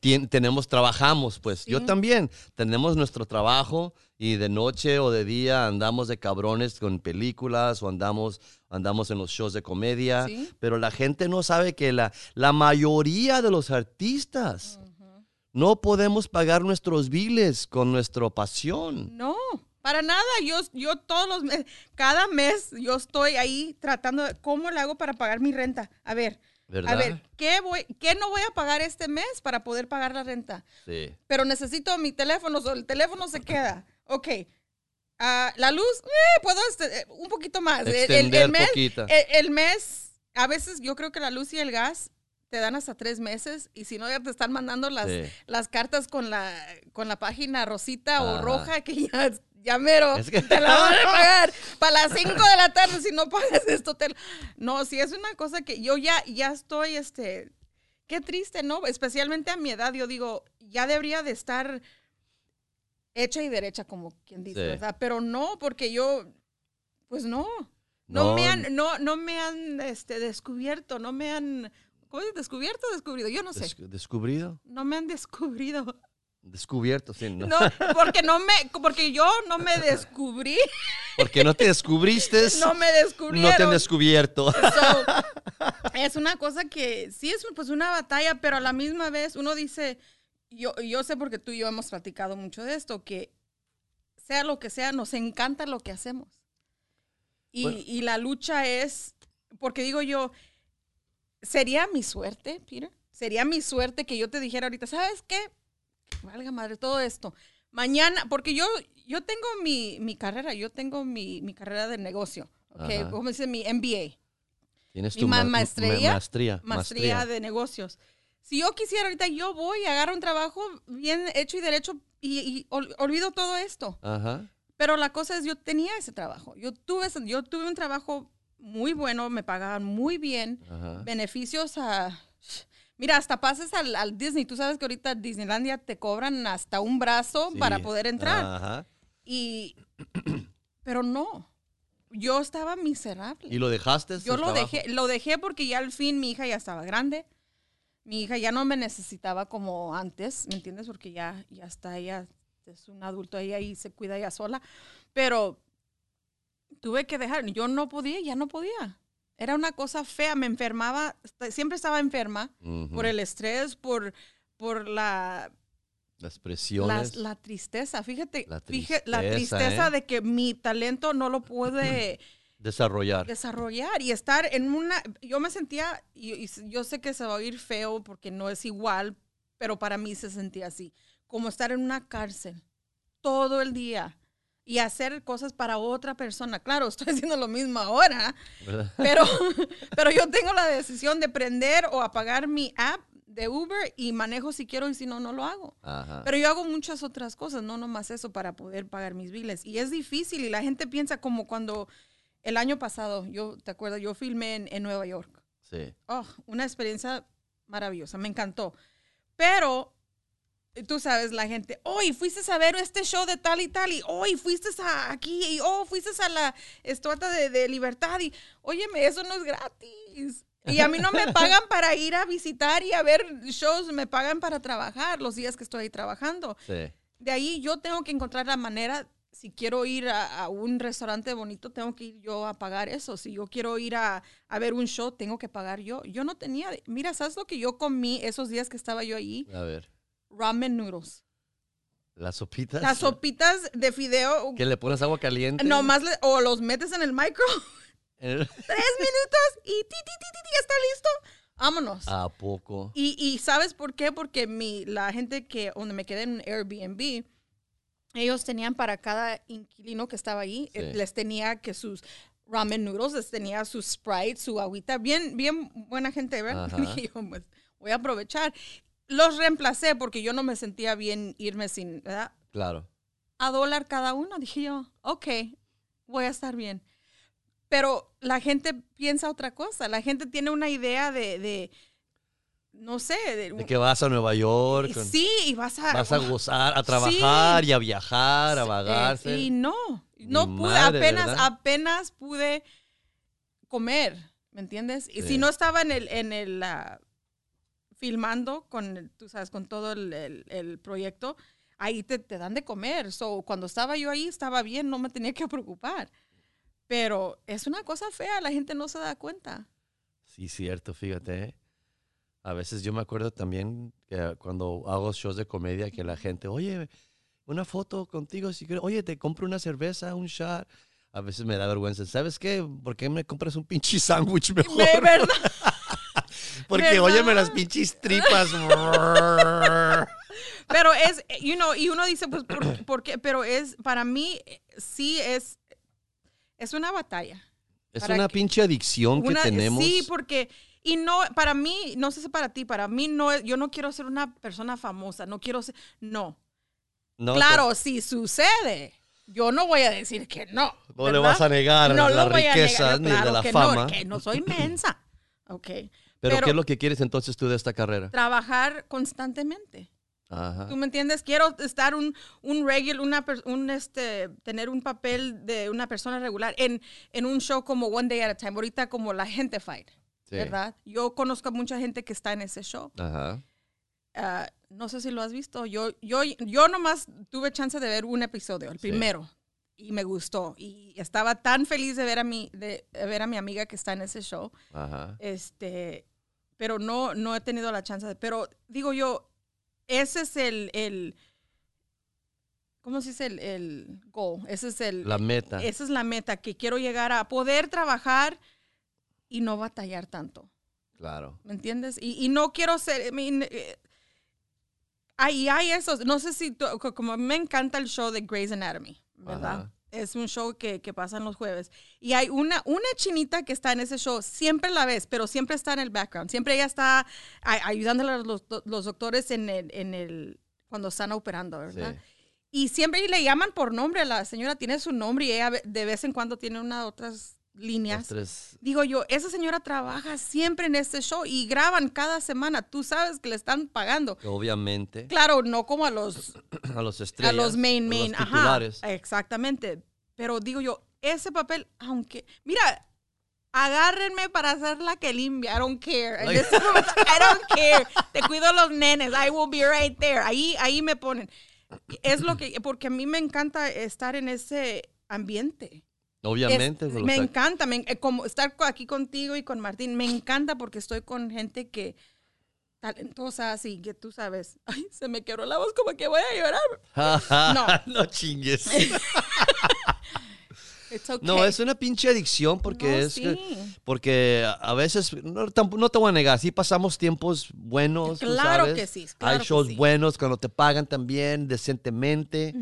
tien- tenemos, trabajamos, pues. Yo también. Tenemos nuestro trabajo y de noche o de día andamos de cabrones con películas o andamos, andamos en los shows de comedia. Sí. Pero la gente no sabe que la, la mayoría de los artistas no podemos pagar nuestros biles con nuestra pasión. No, para nada. Yo, yo todos los meses, cada mes yo estoy ahí tratando de cómo le hago para pagar mi renta. A ver, ¿Verdad? a ver, ¿qué, voy, ¿qué no voy a pagar este mes para poder pagar la renta? Sí. Pero necesito mi teléfono, o el teléfono se queda. Ok. Ah, la luz, eh, puedo este, eh, un poquito más. El- el- Extender el, mes, el mes, a veces yo creo que la luz y el gas te dan hasta tres meses y si no ya te están mandando las, Sí. las cartas con la, con la página rosita Ajá. o roja que ya, ya mero Es que- te la van a pagar para las 5 de la tarde si no pagas esto. Te... No, si es una cosa que yo ya, ya estoy, este, qué triste, ¿no? Especialmente a mi edad, yo digo, ya debería de estar hecha y derecha, como quien dice, Sí. ¿verdad? Pero no, porque yo, pues no. No, No, me han, no, no me han este, descubierto, no me han, ¿cómo es? ¿Descubierto o descubrido? Yo no sé. Des- ¿Descubrido? No me han descubrido. Descubierto, sí. No. No, porque no me, porque yo no me descubrí, Porque no te descubriste, no me no descubrieron. te han descubierto. So, es una cosa que sí es pues una batalla, pero a la misma vez uno dice, yo, yo sé porque tú y yo hemos platicado mucho de esto, que sea lo que sea, nos encanta lo que hacemos. Y, Bueno. y la lucha es, porque digo yo, sería mi suerte, Peter, sería mi suerte que yo te dijera ahorita, ¿sabes qué? Valga madre todo esto. Mañana, porque yo, yo tengo mi, mi carrera, yo tengo mi, mi carrera de negocio, ¿ok? Ajá. Como dice mi MBA Tienes Mi tu ma- ma- maestría, ma- maestría. maestría de negocios. Si yo quisiera ahorita, yo voy, agarro un trabajo bien hecho y derecho y, y ol- olvido todo esto. Ajá. Pero la cosa es, yo tenía ese trabajo. Yo tuve, yo tuve un trabajo muy bueno, me pagaban muy bien, Ajá. beneficios a... Mira, hasta pases al, al Disney. Tú sabes que ahorita Disneylandia te cobran hasta un brazo Sí. para poder entrar. Ajá. Y, pero no, yo estaba miserable. ¿Y lo dejaste? Yo lo trabajo? dejé, lo dejé porque ya al fin mi hija ya estaba grande. Mi hija ya no me necesitaba como antes, ¿me entiendes? Porque ya, ya está, ella es un adulto, ella y se cuida ella sola. Pero tuve que dejar, yo no podía, ya no podía. Era una cosa fea, me enfermaba, siempre estaba enferma por el estrés, por, por la, Las la, presiones. la tristeza. Fíjate, La fíjate, la tristeza, tristeza ¿eh? de que mi talento no lo pude Desarrollar. desarrollar y estar en una, yo me sentía, y, y yo sé que se va a oír feo porque no es igual, pero para mí se sentía así, como estar en una cárcel todo el día y hacer cosas para otra persona. Claro, estoy haciendo lo mismo ahora, ¿verdad? pero, pero yo tengo la decisión de prender o apagar mi app de Uber y manejo si quiero y si no, no lo hago. Ajá. Pero yo hago muchas otras cosas, no nomás eso para poder pagar mis biles. Y es difícil y la gente piensa como cuando el año pasado, yo, ¿te acuerdas? Yo filmé en, en Nueva York. Sí. Oh, una experiencia maravillosa, me encantó. Pero tú sabes, la gente, hoy fuiste a ver este show de tal y tal, y hoy fuiste a aquí, y oh, fuiste a la estatua de, de libertad, y óyeme, eso no es gratis. Y a mí no me pagan para ir a visitar y a ver shows, me pagan para trabajar los días que estoy ahí trabajando. Sí. De ahí yo tengo que encontrar la manera, si quiero ir a, a un restaurante bonito, tengo que ir yo a pagar eso. Si yo quiero ir a, a ver un show, tengo que pagar yo. Yo no tenía, mira, ¿sabes lo que yo comí esos días que estaba yo ahí? A ver. Ramen noodles. Las sopitas. Las sopitas de fideo, Que le pones agua caliente. nomás, le- o los metes en el micro, tres minutos y ti, ti, ti, ti, está listo. Vámonos. ¿A poco? Y, y ¿sabes por qué? Porque mi, la gente que, donde me quedé en Airbnb, ellos tenían para cada inquilino que estaba ahí, Sí. eh, les tenía que sus ramen noodles, les tenía su Sprite, su agüita, bien, bien buena gente, ¿verdad? Dije yo, pues, voy a aprovechar. Los reemplacé porque yo no me sentía bien irme sin, ¿verdad? Claro. A dólar cada uno, dije yo, ok, voy a estar bien. Pero la gente piensa otra cosa, la gente tiene una idea de, de no sé, de, De que vas a Nueva York. con- Sí, y vas a... Vas a gozar, a trabajar y a viajar, a Eh, vagarse. y no, no Mi pude, madre, apenas, ¿verdad? apenas pude comer, ¿me entiendes? Y Sí. si no estaba en el, en el filmando con, tú sabes, con todo el, el- el proyecto, ahí te, te dan de comer. So, cuando estaba yo ahí, estaba bien, no me tenía que preocupar. Pero es una cosa fea, la gente no se da cuenta. Sí, cierto, fíjate. ¿eh? A veces yo me acuerdo también que cuando hago shows de comedia que la gente, oye, una foto contigo, si quieres, oye, te compro una cerveza, un shot. A veces me da vergüenza. ¿Sabes qué? ¿Por qué me compras un pinche sándwich mejor? Verdad. Porque, ¿verdad? óyeme, las pinches tripas. Pero es, you know, y uno dice, pues, ¿por, por qué? Pero es, para mí, sí es, es una batalla. es Para una que- pinche adicción que Una- tenemos. Sí, porque, y no, para mí, no sé si para ti, para mí no es, yo no quiero ser una persona famosa, no quiero ser, no. No, claro, si sucede, yo no voy a decir que no. No le vas a negar no la riqueza negar, ni claro de la que fama. No, que no soy mensa. Ok. Pero, pero- ¿qué es lo que quieres entonces tú de esta carrera? Trabajar constantemente. Ajá. ¿Tú me entiendes? Quiero estar un, un regular, una, un, este, tener un papel de una persona regular en, en un show como One Day at a Time, ahorita como la gente fight, Sí. ¿verdad? Yo conozco a mucha gente que está en ese show. Ajá. Ah, no sé si lo has visto. Yo, yo, yo nomás tuve chance de ver un episodio, el Sí. primero, y me gustó. Y estaba tan feliz de ver a mi, de, de ver a mi amiga que está en ese show. Ajá. Este, pero no, no he tenido la chance de, pero digo yo, ese es el, el ¿cómo se dice? El, el goal, ese es el, La meta. esa es la meta, que quiero llegar a poder trabajar y no batallar tanto, Claro. ¿me entiendes? Y, y no quiero ser, I mean, eh, hay, hay esos, no sé si, tú- co- como me encanta el show de Grey's Anatomy, ¿verdad? Ajá. Es un show que, que pasa en los jueves. Y hay una, una chinita que está en ese show, siempre la ves, pero siempre está en el background. Siempre ella está a- ayudándole a los, los doctores en el, en el, cuando están operando, ¿verdad? Sí. Y siempre le llaman por nombre, la señora tiene su nombre y ella de vez en cuando tiene una otras líneas. Tres. Digo yo, esa señora trabaja siempre en este show y graban cada semana. Tú sabes que le están pagando. Obviamente. Claro, no como a los, A los estrellas. a los main, a main. Los Ajá. Exactamente. Pero digo yo, ese papel, aunque, mira, agárrenme para hacer la que limpia. I don't care. Like- este I don't care. Te cuido los nenes. I will be right there. Ahí, ahí me ponen. Es lo que, porque a mí me encanta estar en ese ambiente. Obviamente. Es- me encanta, me eh, como estar aquí contigo y con Martín, me encanta porque estoy con gente que talentosa, así que tú sabes, ay, se me quebró la voz como que voy a llorar. no. no chingues. Okay. No, es una pinche adicción porque No, es sí. porque a veces no, no te voy a negar, sí pasamos tiempos buenos, tú Claro sabes. que sí, claro Hay shows sí. buenos cuando te pagan también decentemente.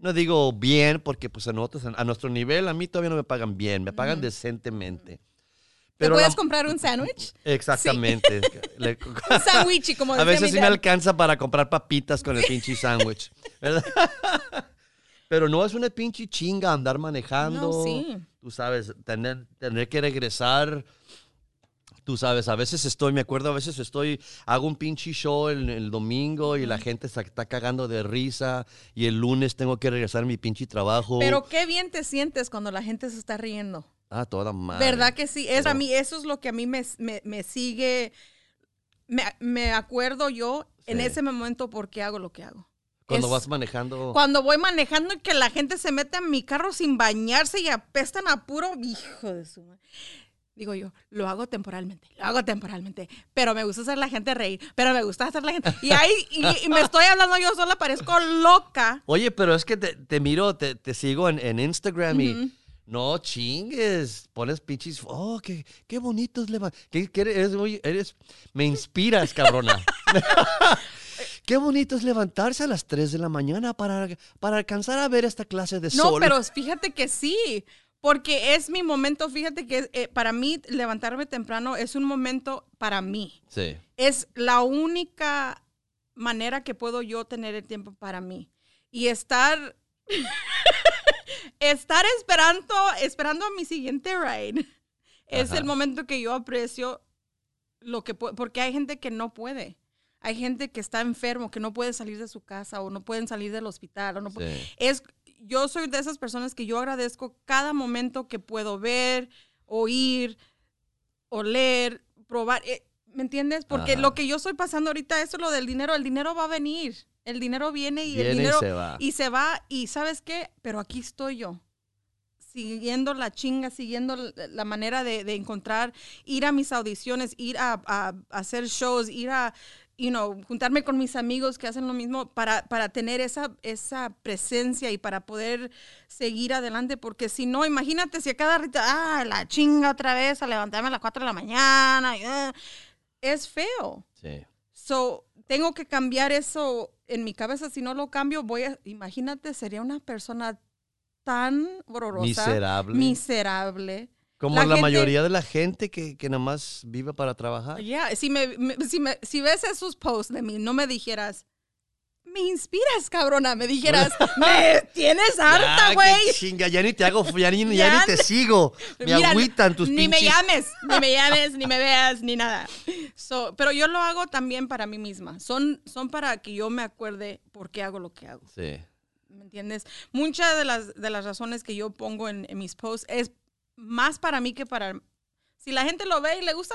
No digo bien porque pues a nosotros a nuestro nivel a mí todavía no me pagan bien, me pagan decentemente. ¿Te Pero puedes la- comprar un sándwich? exactamente. Le- Un sándwich, como a veces sí me alcanza para comprar papitas con el pinche sándwich. ¿verdad? Pero no es una pinche chinga andar manejando. No, sí. Tú sabes, tener, tener que regresar. Tú sabes, a veces estoy, me acuerdo, a veces estoy, hago un pinche show el, el domingo y la gente está cagando de risa y el lunes tengo que regresar a mi pinche trabajo. Pero qué bien te sientes cuando la gente se está riendo. ah, toda madre. ¿Verdad que sí? Es a mí, eso es lo que a mí me, me- me sigue. Me, me acuerdo yo en ese momento por qué hago lo que hago. Cuando Es- vas manejando. Cuando voy manejando y que la gente se mete en mi carro sin bañarse y apestan a puro hijo de su madre. Digo yo, lo hago temporalmente, lo hago temporalmente, pero me gusta hacer la gente reír, pero me gusta hacer la gente. Y ahí y, y me estoy hablando yo sola, parezco loca. Oye, pero es que te, te miro, te, te sigo en, en Instagram y no chingues, pones pinches, oh, qué, qué bonitos leva- qué, qué eres, me inspiras, cabrona. qué bonito es levantarse a las 3 de la mañana para, para alcanzar a ver esta clase de No, sol. pero fíjate que sí, porque es mi momento, fíjate que eh, para mí levantarme temprano es un momento para mí. Sí, es la única manera que puedo yo tener el tiempo para mí. Y estar, estar esperando, esperando a mi siguiente ride. Es Ajá. el momento que yo aprecio lo que porque hay gente que no puede. Hay gente que está enfermo, que no puede salir de su casa o no pueden salir del hospital. O no sí. es, yo soy de esas personas que yo agradezco cada momento que puedo ver, oír, oler, probar. eh, ¿Me entiendes? Porque Ajá. lo que yo estoy pasando ahorita, eso es lo del dinero, el dinero va a venir. El dinero viene y Viene el y dinero se va. y se va. Y sabes qué, pero aquí estoy yo. Siguiendo la chinga, siguiendo la- la manera de, de encontrar, ir a mis audiciones, ir a, a- a hacer shows, ir a, you know, juntarme con mis amigos que hacen lo mismo para, para tener esa, esa presencia y para poder seguir adelante. Porque si no, imagínate si a cada rita, ah, la chinga otra vez, a levantarme a las 4 de la mañana. y, ah, es feo. Sí. So, tengo que cambiar eso en mi cabeza. Si no lo cambio, voy a, imagínate, sería una persona tan horrorosa. Miserable. Miserable. Como la la, gente- mayoría de la gente que, que nada más vive para trabajar. Ya, si, me, me- si, me- si ves esos posts de mí, no me dijeras, me inspiras, cabrona. Me dijeras, me tienes harta, güey. Chinga, ya ni te hago, ya ni, ya Ya ni te sigo. Me Mira, agüitan tus Ni me pinches. llames, ni me llames, ni me veas, ni nada. So, pero yo lo hago también para mí misma. Son, son para que yo me acuerde por qué hago lo que hago. Sí. ¿Me entiendes? Muchas de las, de las razones que yo pongo en, en mis posts es más para mí que para... Si la gente lo ve y le gusta,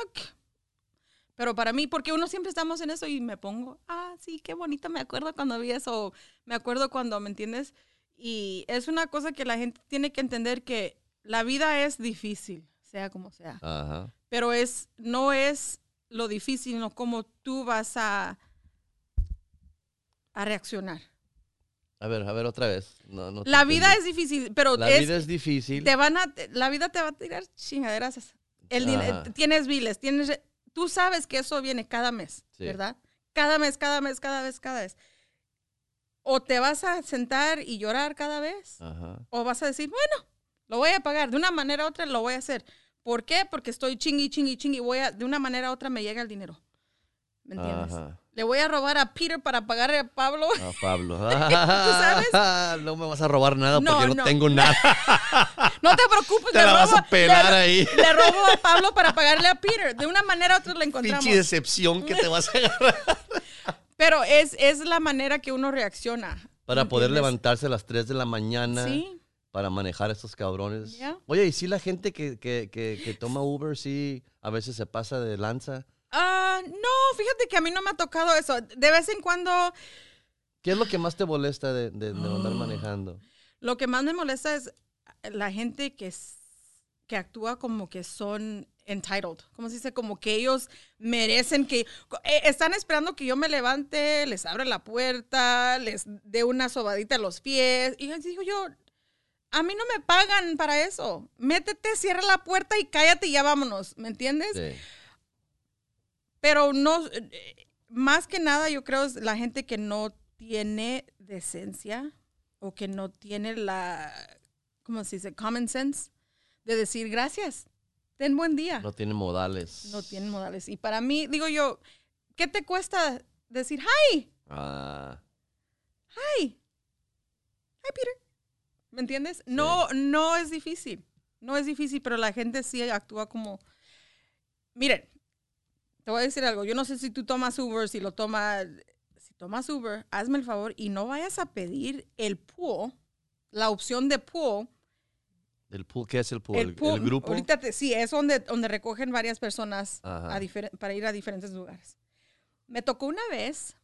pero para mí, porque uno siempre estamos en eso y me pongo, ah, sí, qué bonito, me acuerdo cuando vi eso, me acuerdo cuando, ¿me entiendes? Y es una cosa que la gente tiene que entender que la vida es difícil, sea como sea, Ajá. pero es, no es lo difícil, no como tú vas a, a reaccionar. A ver, a ver otra vez. No, no La vida es difícil, pero La es, vida es difícil. te van a, la vida te va a tirar chingaderas. El Ajá. tienes biles, tienes, tú sabes que eso viene cada mes, Sí. ¿verdad? Cada mes, cada mes, cada vez, cada vez. O te vas a sentar y llorar cada vez, Ajá. o vas a decir, bueno, lo voy a pagar, de una manera u otra lo voy a hacer. ¿Por qué? Porque estoy chingui, chingui, chingui, voy a, de una manera u otra me llega el dinero. ¿Me entiendes? Ajá. Le voy a robar a Peter para pagarle a Pablo. A Pablo. sabes? No me vas a robar nada No, porque no, no. tengo nada. No te preocupes, Te le la vas robo- a pelar le- ahí. Le robo a Pablo para pagarle a Peter. De una manera u otra lo encontramos. Pinche decepción que te vas a agarrar. Pero es, es la manera que uno reacciona. Para ¿me poder entiendes? levantarse a las 3 de la mañana. Sí. Para manejar a estos cabrones. Oye, ¿y si la gente que, que, que, que toma Uber, sí, a veces se pasa de lanza? Ah, no, fíjate que a mí no me ha tocado eso. De vez en cuando, ¿Qué es lo que más te molesta de, de, de Ah. andar manejando? lo que más me molesta es la gente que, que actúa como que son entitled. Como se dice? Como que ellos merecen que... eh, están esperando que yo me levante, les abra la puerta, les dé una sobadita a los pies. Y digo yo, a mí no me pagan para eso. Métete, cierra la puerta y cállate y ya vámonos. ¿Me entiendes? Sí. Pero no, eh, más que nada yo creo es la gente que no tiene decencia o que no tiene la, ¿cómo se dice? Common sense de decir gracias, ten buen día. No tiene modales. No tienen modales. Y para mí, digo yo, ¿qué te cuesta decir hi? Ah, Hi. Hi, Peter. ¿Me entiendes? No, no es difícil. No es difícil, pero la gente sí actúa como. Miren, te voy a decir algo. Yo no sé si tú tomas Uber, si lo tomas. Si tomas Uber, hazme el favor y no vayas a pedir el pool, la opción de pool. ¿el pool? ¿Qué es el pool? El, ¿El, pool, el grupo? Ahorita te- sí, es donde, donde recogen varias personas a para ir a diferentes lugares. Me tocó una vez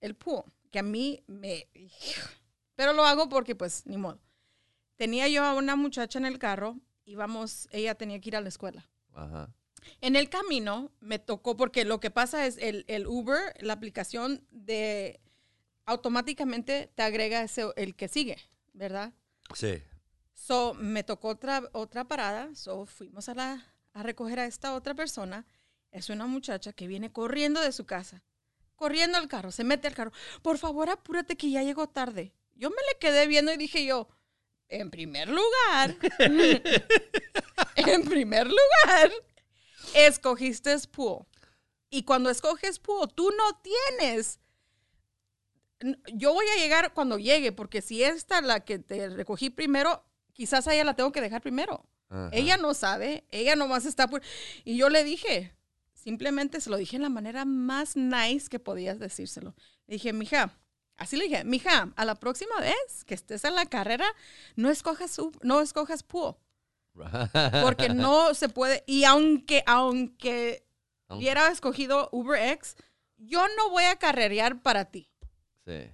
el pool, que a mí me... Pero lo hago porque pues ni modo. Tenía yo a una muchacha en el carro, íbamos, ella tenía que ir a la escuela. Ajá. En el camino me tocó, porque lo que pasa es el, el Uber, la aplicación de automáticamente te agrega ese, el que sigue, ¿verdad? Sí. So, me tocó otra, otra parada. So, fuimos a, la, a recoger a esta otra persona. Es una muchacha que viene corriendo de su casa. Corriendo al carro, se mete al carro. Por favor, apúrate que ya llegó tarde. Yo me le quedé viendo y dije yo, en primer lugar, en primer lugar, escogiste pool. Y cuando escoges pool, tú no tienes yo voy a llegar cuando llegue, porque si esta la que te recogí primero, quizás a ella la tengo que dejar primero. Ajá. Ella no sabe, ella nomás está por... Y yo le dije, simplemente se lo dije en la manera más nice que podías decírselo. Le dije, mija, así le dije, mija, a la próxima vez que estés en la carrera, no escojas, no escojas pool, porque no se puede. Y aunque, aunque hubiera escogido UberX, yo no voy a carrerear para ti Sí.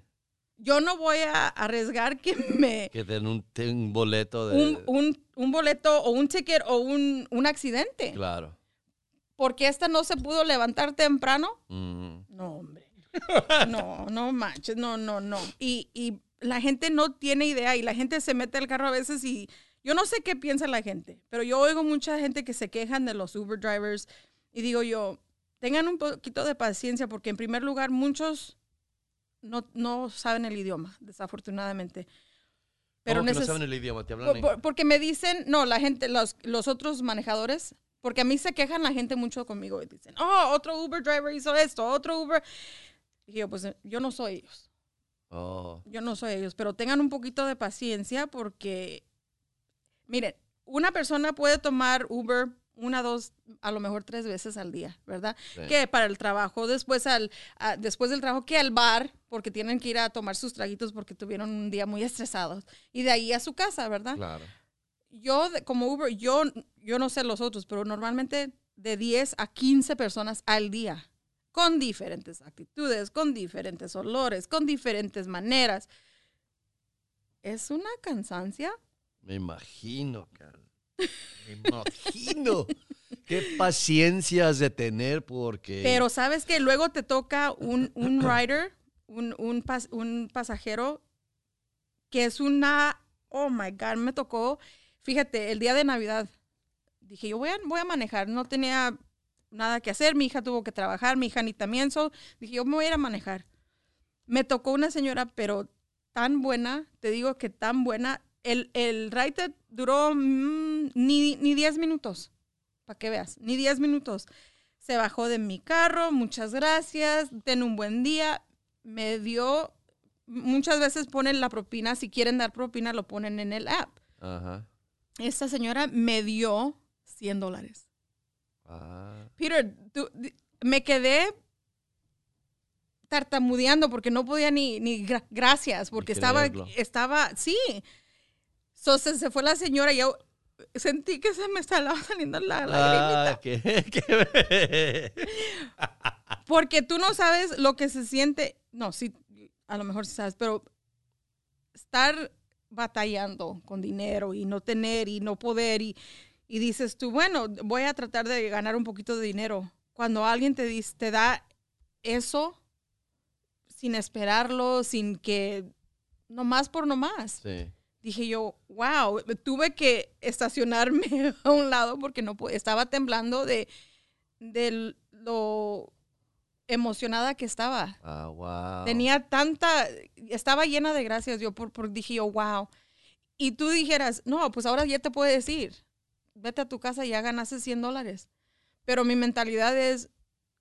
yo no voy a arriesgar que me Que den un, boleto de... un, un- un boleto o un ticket o un, un accidente. Claro. Porque esta no se pudo levantar temprano. Mm. No, hombre. No, no manches, no, no, no. Y, y la gente no tiene idea y la gente se mete al carro a veces y yo no sé qué piensa la gente, pero yo oigo mucha gente que se quejan de los Uber drivers y digo yo, tengan un poquito de paciencia porque en primer lugar muchos no, no saben el idioma, desafortunadamente. Pero ¿Cómo que no saben el idioma? ¿Te hablan por- por- porque me dicen, no, la gente, los, los otros manejadores, porque a mí se quejan la gente mucho conmigo y dicen, oh, otro Uber driver hizo esto, otro Uber. Y yo, pues yo no soy ellos, Oh, yo no soy ellos, pero tengan un poquito de paciencia porque, miren, una persona puede tomar Uber una, dos, a lo mejor tres veces al día, ¿verdad? sí. Que para el trabajo, después, al, a- después del trabajo, que al bar, porque tienen que ir a tomar sus traguitos porque tuvieron un día muy estresados, y de ahí a su casa, ¿verdad? Claro. yo como Uber, yo, yo no sé los otros, pero normalmente de 10 a 15 personas al día, con diferentes actitudes, con diferentes olores, con diferentes maneras. Es una cansancia. Me imagino, cara. Me imagino. Qué paciencia has de tener porque... Pero sabes que luego te toca un, un rider, un, un, pas- un pasajero, que es una, oh my God, me tocó, fíjate, el día de Navidad, dije, yo voy a, voy a manejar, no tenía nada que hacer, mi hija tuvo que trabajar, mi hija ni también, so, dije, yo me voy a ir a manejar. Me tocó una señora, pero tan buena, te digo que tan buena, el, el ride duró mm, ni, ni 10 minutos, para que veas, ni 10 minutos Se bajó de mi carro, muchas gracias, ten un buen día. Me dio, muchas veces ponen la propina, si quieren dar propina lo ponen en el app. Ajá. Esta señora me dio 100 dólares. Ah. Peter, tú- me quedé tartamudeando porque no podía ni, ni gra- gracias, porque estaba, estaba, sí. So, se, se fue la señora y yo sentí que se me estaba saliendo la lagrimita. Ah, qué- qué- Porque tú no sabes lo que se siente. No, sí, a lo mejor sí sabes, pero estar batallando con dinero y no tener y no poder y, y dices tú, bueno, voy a tratar de ganar un poquito de dinero. Cuando alguien te, dice, te da eso sin esperarlo, sin que, nomás por nomás. Sí. Dije yo, wow, tuve que estacionarme a un lado porque no estaba temblando de, de lo emocionada que estaba. Ah, wow. Tenía tanta, estaba llena de gracias yo por, por dije yo, wow. Y tú dijeras, no, pues ahora ya te puedo decir, vete a tu casa y ya ganaste 100 dólares. Pero mi mentalidad es,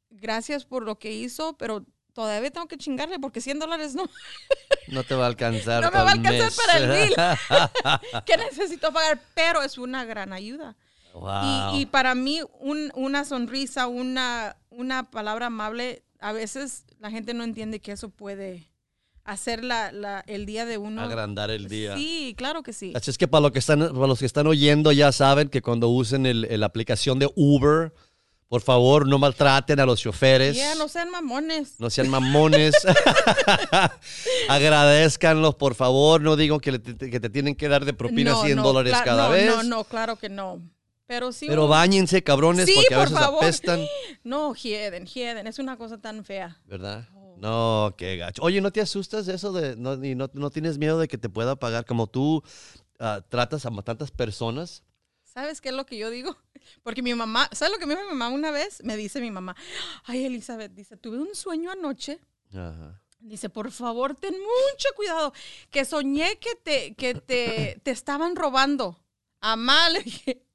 gracias por lo que hizo, pero todavía tengo que chingarle porque 100 dólares no. No te va a alcanzar. No me va a alcanzar mes. para el bill. que necesito pagar, pero es una gran ayuda. wow. Y, y para mí, un- una sonrisa, una, una palabra amable, a veces la gente no entiende que eso puede hacer la, la- el día de uno. Agrandar el día. Sí, claro que sí. Así es que para, lo que están, para los que están oyendo ya saben que cuando usen el, el aplicación de Uber, por favor no maltraten a los choferes. No sean mamones. No sean mamones. Agradezcanlos, por favor. No digo que, te tienen que dar de propina No, 100 no, dólares cada no, vez. No, no, claro que no. Pero sí. Pero bañense, cabrones, Sí, porque a por veces favor. apestan. No, hieden, hieden. Es una cosa tan fea. ¿Verdad? Oh. No, qué gacho. Oye, ¿no te asustas de eso? De, no, y no, no tienes miedo de que te pueda pagar como tú ah, tratas a tantas personas? ¿Sabes qué es lo que yo digo? Porque mi mamá, ¿sabes lo que me dijo mi mamá una vez? Me dice mi mamá, ay Elizabeth, dice, tuve un sueño anoche. Ajá. Dice, por favor, ten mucho cuidado, que soñé que te, que te, te estaban robando. A mal. Le dije,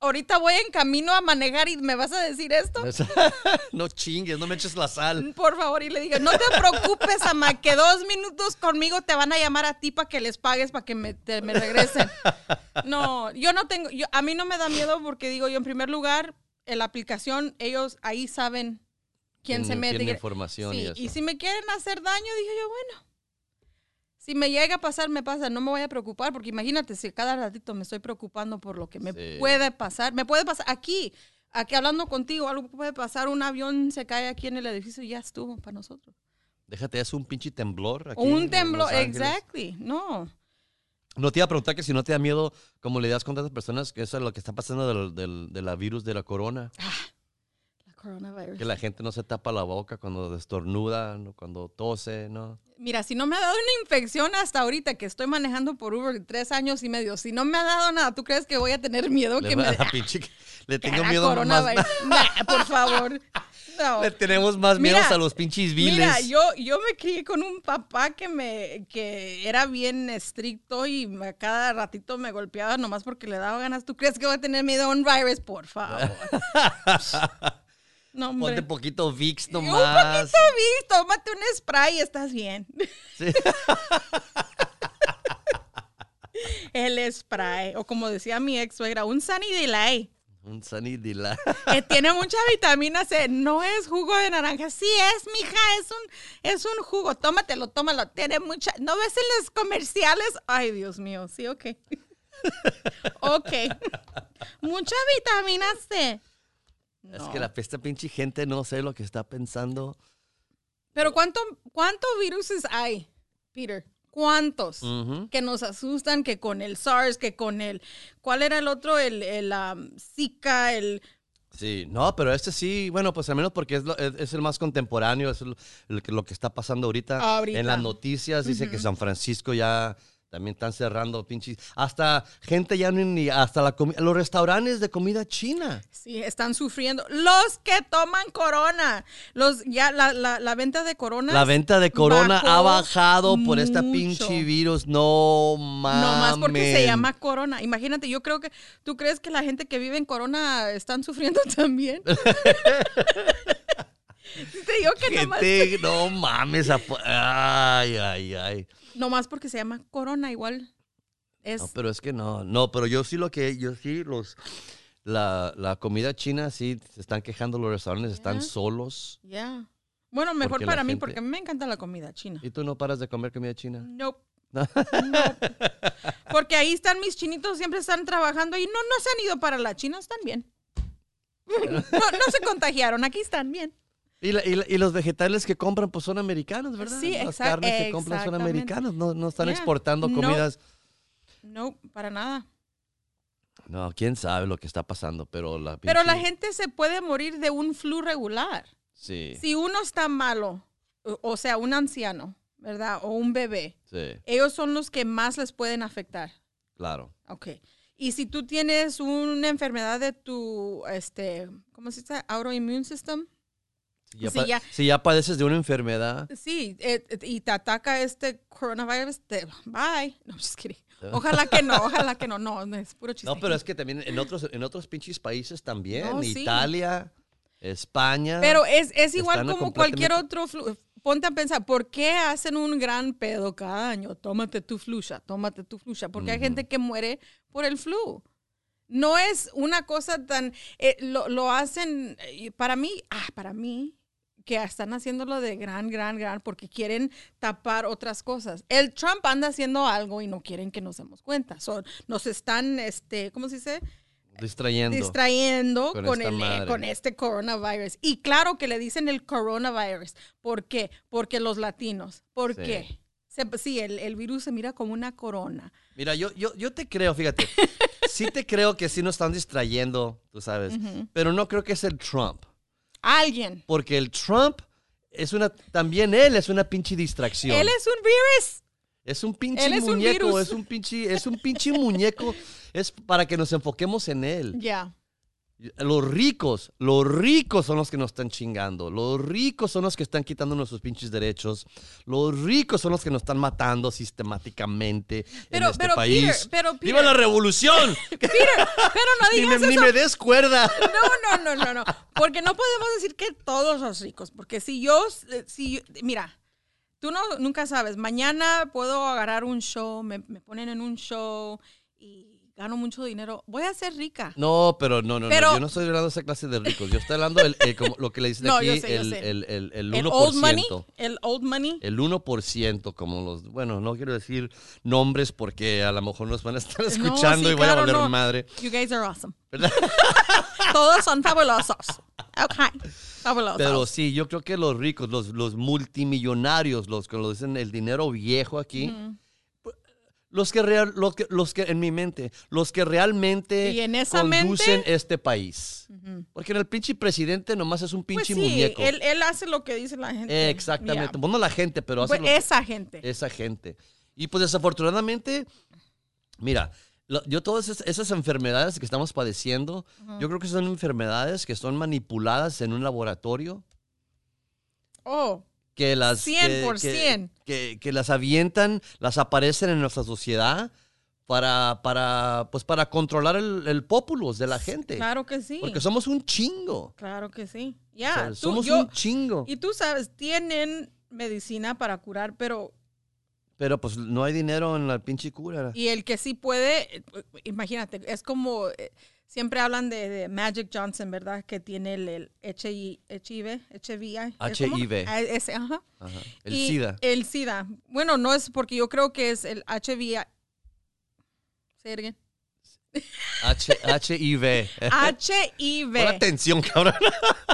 Ahorita voy en camino a manejar y me vas a decir esto. no chingues, no me eches la sal. Por favor, y le dije, no te preocupes, ama, que dos minutos conmigo te van a llamar a ti para que les pagues para que me, te- me regresen. No, yo no tengo, yo, a mí no me da miedo porque digo yo, en primer lugar, en la aplicación, ellos ahí saben quién se Tiene- mete. tiene información y eso. y si me quieren hacer daño, dije yo, bueno. Si me llega a pasar, me pasa, no me voy a preocupar, porque imagínate, si cada ratito me estoy preocupando por lo que me Sí. puede pasar, me puede pasar aquí, aquí hablando contigo, algo puede pasar, un avión se cae aquí en el edificio y ya estuvo para nosotros. Déjate, es un pinche temblor. Aquí un temblor, exactly, no. No te iba a preguntar que si no te da miedo, como le das con tantas personas, que eso es lo que está pasando del, del, de la virus de la corona. La coronavirus. Que la gente no se tapa la boca cuando estornuda, cuando tose, ¿no? Mira, si no me ha dado una infección hasta ahorita que estoy manejando por Uber tres años y medio, si no me ha dado nada, ¿tú crees que voy a tener miedo Le, que me pinche- le tengo miedo más. coronavirus? Nah, por favor. No. Le tenemos más miedo a los pinches viles. Mira, yo, yo me crié con un papá que me que era bien estricto y a cada ratito me golpeaba nomás porque le daba ganas. ¿Tú crees que voy a tener miedo a un virus? Por favor. No, hombre. Ponte poquito Vicks Y Un nomás. poquito vi, tómate un spray y estás bien. Sí. El spray, o como decía mi ex suegra, un Sunny Delay, Un Sunny Delight. que tiene mucha vitamina C. No es jugo de naranja, sí es, mija, es un, es un jugo. Tómatelo, tómalo. Tiene mucha. ¿No ves en los comerciales? Ay, Dios mío, sí, ok. ok. mucha vitamina C. Es que la pesta pinche gente no sé lo que está pensando. Pero ¿cuánto, cuántos virus hay, Peter? ¿Cuántos? Que nos asustan, que con el SARS, que con el... ¿Cuál era el otro? El, el um, Zika, el... Sí, no, pero este sí, bueno, pues al menos porque es, lo- es, es el más contemporáneo, es lo que está pasando ahorita. Ahorita. En las noticias dice que San Francisco ya También están cerrando pinches. Hasta gente ya ni-. Hasta la comi- los restaurantes de comida china. Sí, están sufriendo. Los que toman corona. Los, ya la, la, la venta de corona. La venta de corona ha bajado por este mucho. pinche virus. No mames. No más porque se llama corona. Imagínate, yo creo que tú crees que la gente que vive en corona están sufriendo también. Te digo que nomás, Gente, no mames. Ay, ay, ay. nomás porque se llama corona, igual es. No, pero es que no. No, pero yo sí lo que. Yo sí, los. La, la comida china, sí, se están quejando los restaurantes, están solos. Ya. Bueno, mejor Porque para mí, gente- porque me encanta la comida china. ¿Y tú no paras de comer comida china? Nope. Nope. Porque ahí están mis chinitos, siempre están trabajando y no, no se han ido para la China, están bien. No, no se contagiaron, aquí están bien. Y, la- y la- y los vegetales que compran, pues son americanos, ¿verdad? Sí, Las carnes que compran son americanas, no, no están Yeah. exportando comidas. No, para nada. No, quién sabe lo que está pasando, pero la Pero la gente se puede morir de un flu regular. Sí, Si uno está malo, o, o sea, un anciano, ¿verdad? O un bebé, sí, ellos son los que más les pueden afectar. claro. Ok. Y si tú tienes una enfermedad de tu, este, ¿cómo se dice? Autoimmune system. Si ya, pa- ya. si ya padeces de una enfermedad, Sí, eh, eh, y te ataca este coronavirus, te, bye. No, just kidding. Ojalá que no, ojalá que no. No, es puro chiste. no, pero es que también en otros, en otros pinches países también, No, sí. Italia, España. Pero es, es igual como cualquier otro flu. Ponte a pensar, ¿por qué hacen un gran pedo cada año? Tómate tu flusha, tómate tu flusha. Porque hay gente que muere por el flu. No es una cosa tan... eh, lo, lo hacen, eh, para mí, ah, para mí, que están haciéndolo de gran, gran, gran, porque quieren tapar otras cosas. El Trump anda haciendo algo y no quieren que nos demos cuenta. Son, nos están, este, ¿cómo se dice? distrayendo. distrayendo con el, madre. con este coronavirus. Y claro que le dicen el coronavirus. ¿Por qué? Porque los latinos. ¿por Sí. qué? Se- sí, el, el virus se mira como una corona. Mira, yo, yo, yo te creo, fíjate. sí te creo que sí nos están distrayendo, tú sabes. Pero no creo que es el Trump. Alguien. Porque el Trump es una, también él es una pinche distracción. Él es un virus. Es un pinche Él es un muñeco, virus. es un pinche, es un pinche muñeco. Es para que nos enfoquemos en él. Ya. Los ricos, los ricos son los que nos están chingando. Los ricos son los que están quitando nuestros pinches derechos. Los ricos son los que nos están matando sistemáticamente Pero- en este pero, país. Peter, pero, ¡Viva Peter. la revolución! Peter, pero no ni, me, digas ni eso. me des cuerda. No, no, no, no, no. Porque no podemos decir que todos los ricos. Porque si yo, eh, si yo- mira, tú no, nunca sabes. Mañana puedo agarrar un show, me, me ponen en un show gano mucho dinero. Voy a ser rica. No, pero no, no, Pero- no. Yo no estoy hablando de esa clase de ricos. Yo estoy hablando del, eh, como lo que le dicen No, aquí, sé, el, el, el, el El 1%. old money. El old money. El 1%, como los. Bueno, no quiero decir nombres porque a lo mejor nos van a estar No, escuchando sí, y voy a claro, valer no. madre. You guys are awesome. Todos son fabulosos. Ok. Fabulosos. Pero sí, yo creo que los ricos, los, los multimillonarios, los que lo dicen el dinero viejo aquí, los que, real, los que, los que en mi mente, los que realmente Y en esa conducen mente- este país. Porque el pinche presidente nomás es un pues pinche sí, muñeco. él, él hace lo que dice la gente. Eh, exactamente. Yeah. Bueno, no la gente, pero hace Pues lo- esa gente. esa gente. Y pues desafortunadamente, mira, yo todas esas, esas enfermedades que estamos padeciendo, yo creo que son enfermedades que son manipuladas en un laboratorio, Oh, que las... que- 100%. Que, que- que las avientan, las aparecen en nuestra sociedad para, para, pues para controlar el, el populus de la gente. claro que sí. Porque somos un chingo. Claro que sí. O Ya. sea, somos yo- un chingo. Y tú sabes, tienen medicina para curar, pero Pero pues no hay dinero en la pinche cura. y el que sí puede, eh, imagínate, es como eh, siempre hablan de, de Magic Johnson, ¿verdad? Que tiene el, el HI HIV. ¿es cómo? HIV. Ah, ese, ajá. Ajá. El Y SIDA. El SIDA. Bueno, no es porque yo creo que es el it again. H HIV. Pon HIV. atención, cabrón.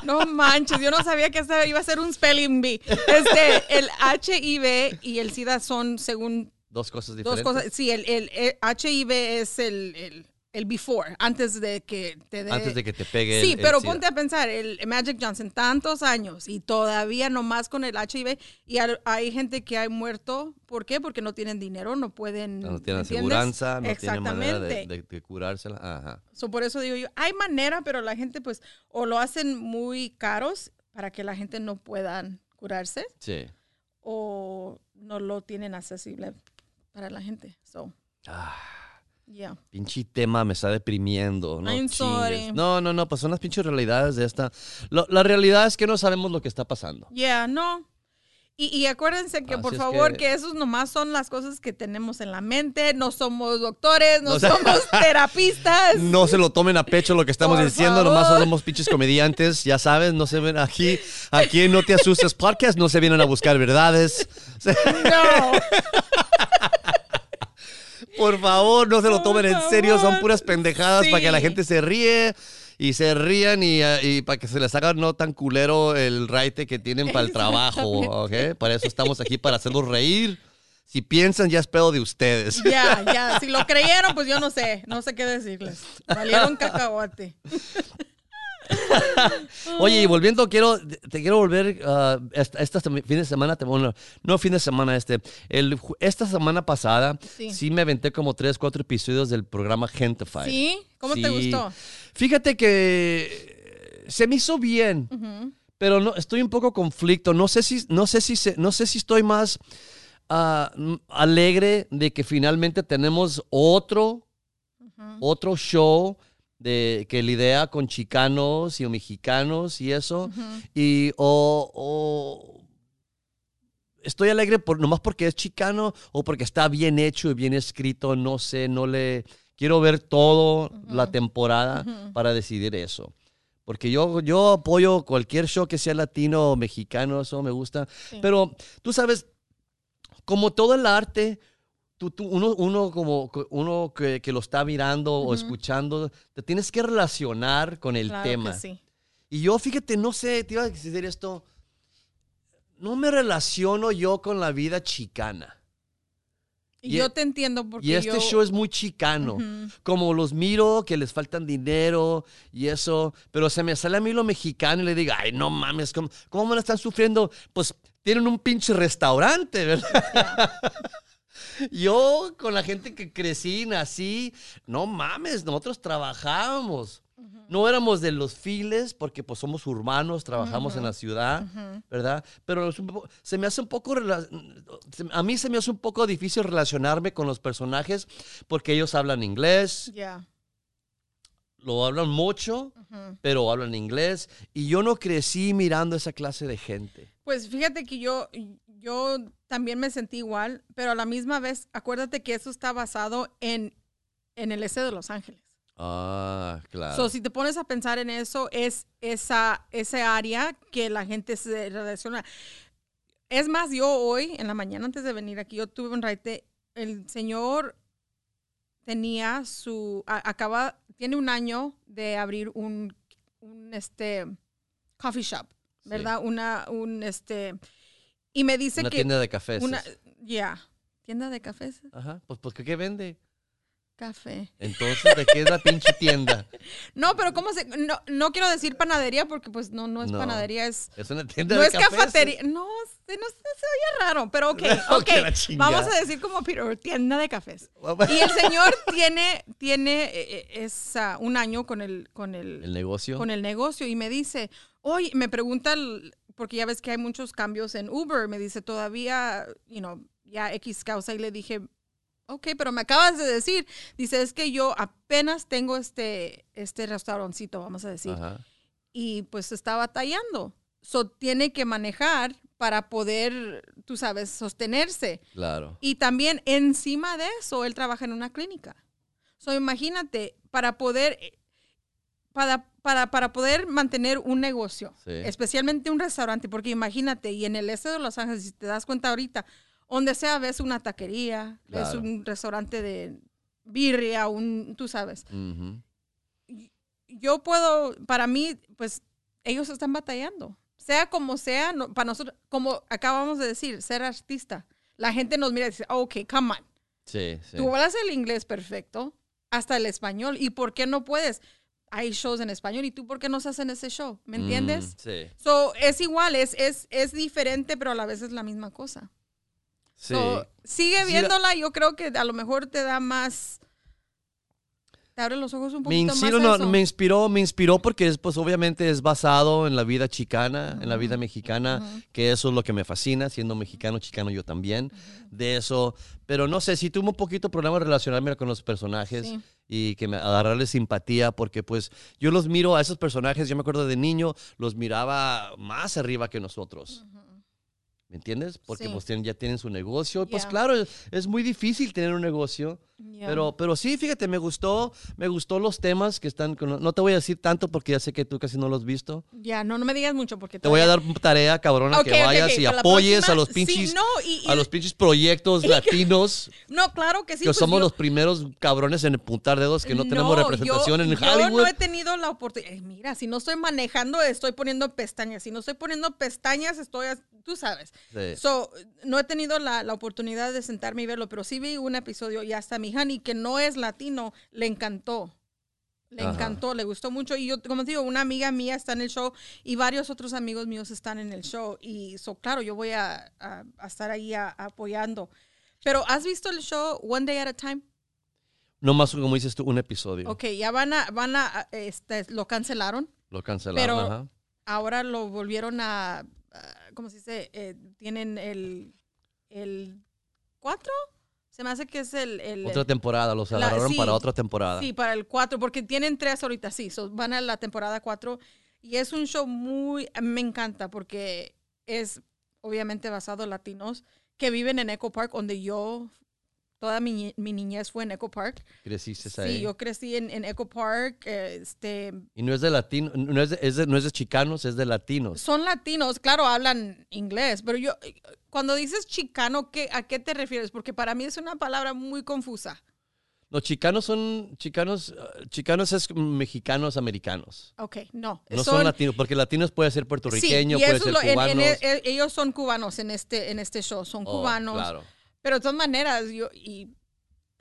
No manches, yo no sabía que iba a ser un spelling bee. Este, el HIV y el SIDA son según Dos cosas dos diferentes. cosas. Sí, el, el- el HIV es el, el- el before, antes de que te dé... Antes de que te pegue Sí, el- pero ponte a pensar, el Magic Johnson, tantos años y todavía nomás con el HIV, y al- hay gente que ha muerto, ¿por qué? Porque no tienen dinero, no pueden... No tienen aseguranza, no tienen manera de, de- de curársela. Ajá. So, por eso digo yo, hay manera, pero la gente pues o lo hacen muy caros para que la gente no puedan curarse Sí. o no lo tienen accesible para la gente. So, Ah, yeah. pinche tema me está deprimiendo. No, I'm sorry. no, no, no, pues son las pinches realidades de esta. Lo- la realidad es que no sabemos lo que está pasando. Yeah, no. Y, y acuérdense que, Así por favor, que- que... esos nomás son las cosas que tenemos en la mente. No somos doctores, no sea- somos terapistas. No se lo tomen a pecho lo que estamos Por diciendo, nomás favor. somos pinches comediantes, ya sabes, no se ven aquí, aquí No Te Asustes Podcast, no se vienen a buscar verdades. No. Por favor, no se lo tomen en serio, son puras pendejadas para que la gente se ríe y se rían y, eh, y para que se les haga no tan culero el raite que tienen para el trabajo, ¿ok? Para eso estamos aquí, para hacerlos reír. Si piensan, ya es pedo de ustedes. Ya, ya. Si lo creyeron, pues yo no sé. No sé qué decirles. Valieron cacahuate. Oye, y volviendo, quiero, te quiero volver, esta, esta sema- fin de semana, te- bueno, no fin de semana este, el, esta semana pasada sí. Sí. me aventé como tres, cuatro episodios del programa Gentify. ¿Sí? ¿Cómo te Sí. gustó? Fíjate que se me hizo bien, Ujú. pero no, estoy un poco conflicto. No sé si, no sé si, no sé si estoy más mm, alegre de que finalmente tenemos otro, otro show de que lidia con chicanos y mexicanos y eso. Ujú. Y o, o estoy alegre por nomás porque es chicano o porque está bien hecho y bien escrito, no sé, no le quiero ver todo la temporada Ujú. para decidir eso. Porque yo, yo apoyo cualquier show que sea latino o mexicano, eso me gusta. Sí. Pero tú sabes, como todo el arte, tú, tú- uno, uno, como, uno que, que lo está mirando o Ujú. escuchando, te tienes que relacionar con el Claro que tema. sí. Y yo, fíjate, no sé, te iba a decir esto. No me relaciono yo con la vida chicana. Y Y- yo te entiendo porque Y este yo... show es muy chicano. Ujú. Como los miro, que les faltan dinero y eso. Pero se me sale a mí lo mexicano y le digo, ay, no mames, ¿cómo, cómo me la están sufriendo? Pues tienen un pinche restaurante, ¿verdad? Yo con la gente que crecí, nací, no mames, nosotros trabajábamos. No éramos de los files porque pues somos urbanos, trabajamos en la ciudad. ¿verdad? Pero poco- se me hace un poco, a mí se me hace un poco difícil relacionarme con los personajes porque ellos hablan inglés, Ya. lo hablan mucho, pero hablan inglés y yo no crecí mirando esa clase de gente. Pues fíjate que yo, yo también me sentí igual, pero a la misma vez, acuérdate que eso está basado en, en el este de Los Ángeles. Ah, claro. So, si te pones a pensar en eso, es esa, ese área que la gente se relaciona. Es más, yo hoy, en la mañana, antes de venir aquí, yo tuve un raite. El señor tenía su. a- acaba. Tiene un año de abrir un, un este, coffee shop, Sí. ¿verdad? Una, un, este. Y me dice Una que. tienda de cafés. Una. Ya. Tienda de cafés. Ajá, pues porque ¿qué vende? Café. Entonces, ¿de qué es la pinche tienda? No, pero ¿cómo se.? No, no quiero decir panadería porque, pues, no, no es No. panadería, es. Es una tienda No de es cafés. cafetería. No, se, no se, oye raro, pero ok, No, ok. Vamos a decir como Peter, tienda de cafés. Y el señor tiene, tiene eh, eh, es, un año con el, con el, ¿El negocio? con el negocio y me dice, oye, me pregunta, el- porque ya ves que hay muchos cambios en Uber, me dice, todavía, you know, ya X causa y le dije, ok, pero me acabas de decir, dice, es que yo apenas tengo este, este restaurancito, vamos a decir Ajá. y pues está batallando. So, tiene que manejar para poder, tú sabes, sostenerse. Claro. Y también encima de eso, él trabaja en una clínica. So, imagínate, para poder, para, para, para poder mantener un negocio, Sí. especialmente un restaurante, porque imagínate, y en el este de Los Ángeles, si te das cuenta ahorita, donde sea ves una taquería, ves Claro. un restaurante de birria, un, tú sabes yo puedo, para mí, pues ellos están batallando. Sea como sea, no- para nosotros, como acabamos de decir, ser artista. La gente nos mira y dice, "Oh, ok, come on. Sí, sí. Tú hablas el inglés perfecto. hasta el español. ¿Y por qué no puedes? Hay shows en español y tú por qué no estás en ese show, ¿me entiendes? Mm, sí. So, es igual, es, es, es diferente, pero a la vez es la misma cosa. Sí. So, sigue viéndola, yo creo que a lo mejor te da más, te abre los ojos un me, poquito inspiró, más. no, a eso. me inspiró, me inspiró porque es, pues obviamente es basado en la vida chicana, en la vida mexicana, que eso es lo que me fascina, siendo mexicano, chicano yo también, de eso. Pero no sé, sí tuve un poquito problema relacionarme con los personajes Sí. Y que me agarrarles simpatía porque pues yo los miro a esos personajes, yo me acuerdo de niño, los miraba más arriba que nosotros. ¿Me entiendes? Porque Sí. pues tienen, ya tienen su negocio. Pues Yeah. claro, es, es muy difícil tener un negocio. Yeah. Pero, pero sí, fíjate, me gustó, me gustó los temas que están, no te voy a decir tanto porque ya sé que tú casi no los has visto. Ya, no, no me digas mucho porque Te voy a todavía- dar tarea, cabrona, que vayas y apoyes próxima- a los sí, pinches, no, y- y- a los pinches proyectos latinos, No, claro que sí. que pues somos yo- los primeros cabrones en puntar dedos que no, tenemos yo- representación en yo Hollywood. no he tenido la oportunidad. Eh, Mira, si no estoy manejando, estoy poniendo pestañas. Si no estoy poniendo pestañas, estoy, tú sabes. Sí. So, no he tenido la, la oportunidad de sentarme y verlo, pero sí vi un episodio y hasta mi honey, que no es latino, le encantó. Le Ajá. encantó, le gustó mucho. Y yo, como te digo, una amiga mía está en el show y varios otros amigos míos están en el show. Y so, claro, yo voy a, a- a estar ahí a- apoyando. Pero, ¿has visto el show One Day at a Time? No más, como dices tú, un episodio. Ok, ya van a, van a, este, lo cancelaron. Lo cancelaron, Pero- ajá. Ahora lo volvieron a, a- ¿cómo se dice? Eh, tienen el, el 4. Se me hace que es el... el Otra temporada, los agarraron sí, para otra temporada. Sí, para el 4, porque tienen tres ahorita, sí. so, van a la temporada 4. Y es un show muy... Me encanta porque es obviamente basado en latinos que viven en Echo Park, donde yo... Toda mi, mi niñez fue en Echo Park. Creciste ahí. Sí, yo crecí en, en Echo Park. eh, Este, Y no es de latino, no es de, es de- no es de chicanos, es de latinos. son latinos, claro, hablan inglés, pero yo, cuando dices chicano, ¿qué, ¿a qué te refieres? Porque para mí es una palabra muy confusa. Los chicanos son, chicanos, eh, chicanos es mexicanos americanos. Ok, no. No son, latinos, porque latinos puede ser puertorriqueño, y puede eso ser lo- cubano. e- e- ellos son cubanos en este, en este show, son Oh, cubanos. Claro. Pero de todas maneras, yo, y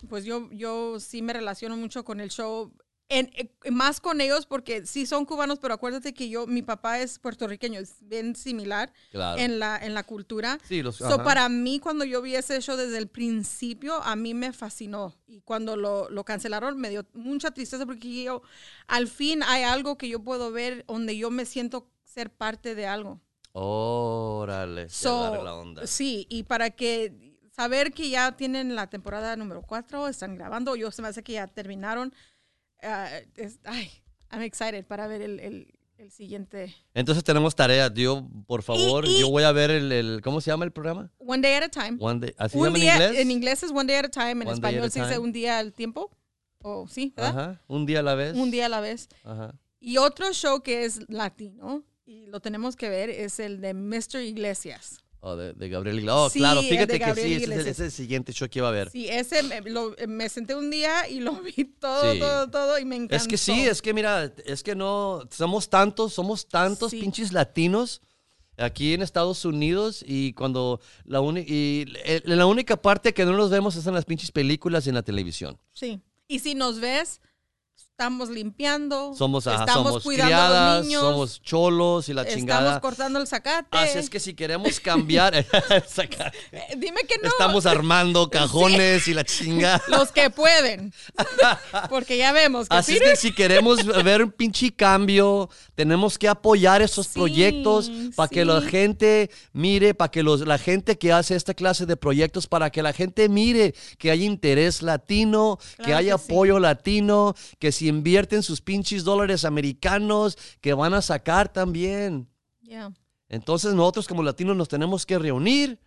pues yo, yo sí me relaciono mucho con el show, en, eh, más con ellos porque sí son cubanos, pero acuérdate que yo, mi papá es puertorriqueño, es bien similar Claro. en, la, en la cultura. Sí, los, So, para mí, cuando yo vi ese show desde el principio, a mí me fascinó. Y cuando lo, lo cancelaron, me dio mucha tristeza porque yo, al fin hay algo que yo puedo ver donde yo me siento ser parte de algo. Órale, ya So, la onda. Sí, y para que saber que ya tienen la temporada número 4, están grabando, yo se me hace que ya terminaron. ah, es- ay, I'm excited para ver el, el- el siguiente. Entonces tenemos tarea. Yo, por favor, y- yo voy a ver el, el- ¿cómo se llama el programa? One day at a time. One Day- ¿Así se un llama día, en inglés? es one day at a time, en One español se dice un día al tiempo. O sí, ¿verdad? Ajá, un día a la vez. Un día a la vez. Ajá. Y otro show que es latino, y lo tenemos que ver, es el de Mr. Iglesias. Oh, de, de Gabriel Iglesias. Oh, Sí, claro, fíjate que sí, ese es, el, Iglesias. ese es el siguiente show que iba a ver. Sí, ese me, lo- me senté un día y lo vi todo, Sí. todo, todo y me encantó. Es que sí, es que mira, es que no, somos tantos, somos tantos Sí. pinches latinos aquí en Estados Unidos y cuando la, uni- y la única parte que no nos vemos es en las pinches películas y en la televisión. Sí. Y si nos ves, estamos limpiando, Somos, ajá, estamos somos cuidando a criadas, los niños, somos cholos y la estamos chingada. cortando el zacate. Así es que si queremos cambiar, saca- Eh, Dime que no. estamos armando cajones y la chingada. Los que pueden. Porque ya vemos que Así es que si queremos ver un pinche cambio, tenemos que apoyar esos Sí, proyectos para que la gente mire, para que los, la gente que hace esta clase de proyectos, para que la gente mire que hay interés latino, que Claro hay que apoyo latino, que si invierten sus pinches dólares americanos, que van a sacar también. Ya. Entonces nosotros como latinos nos tenemos que reunir.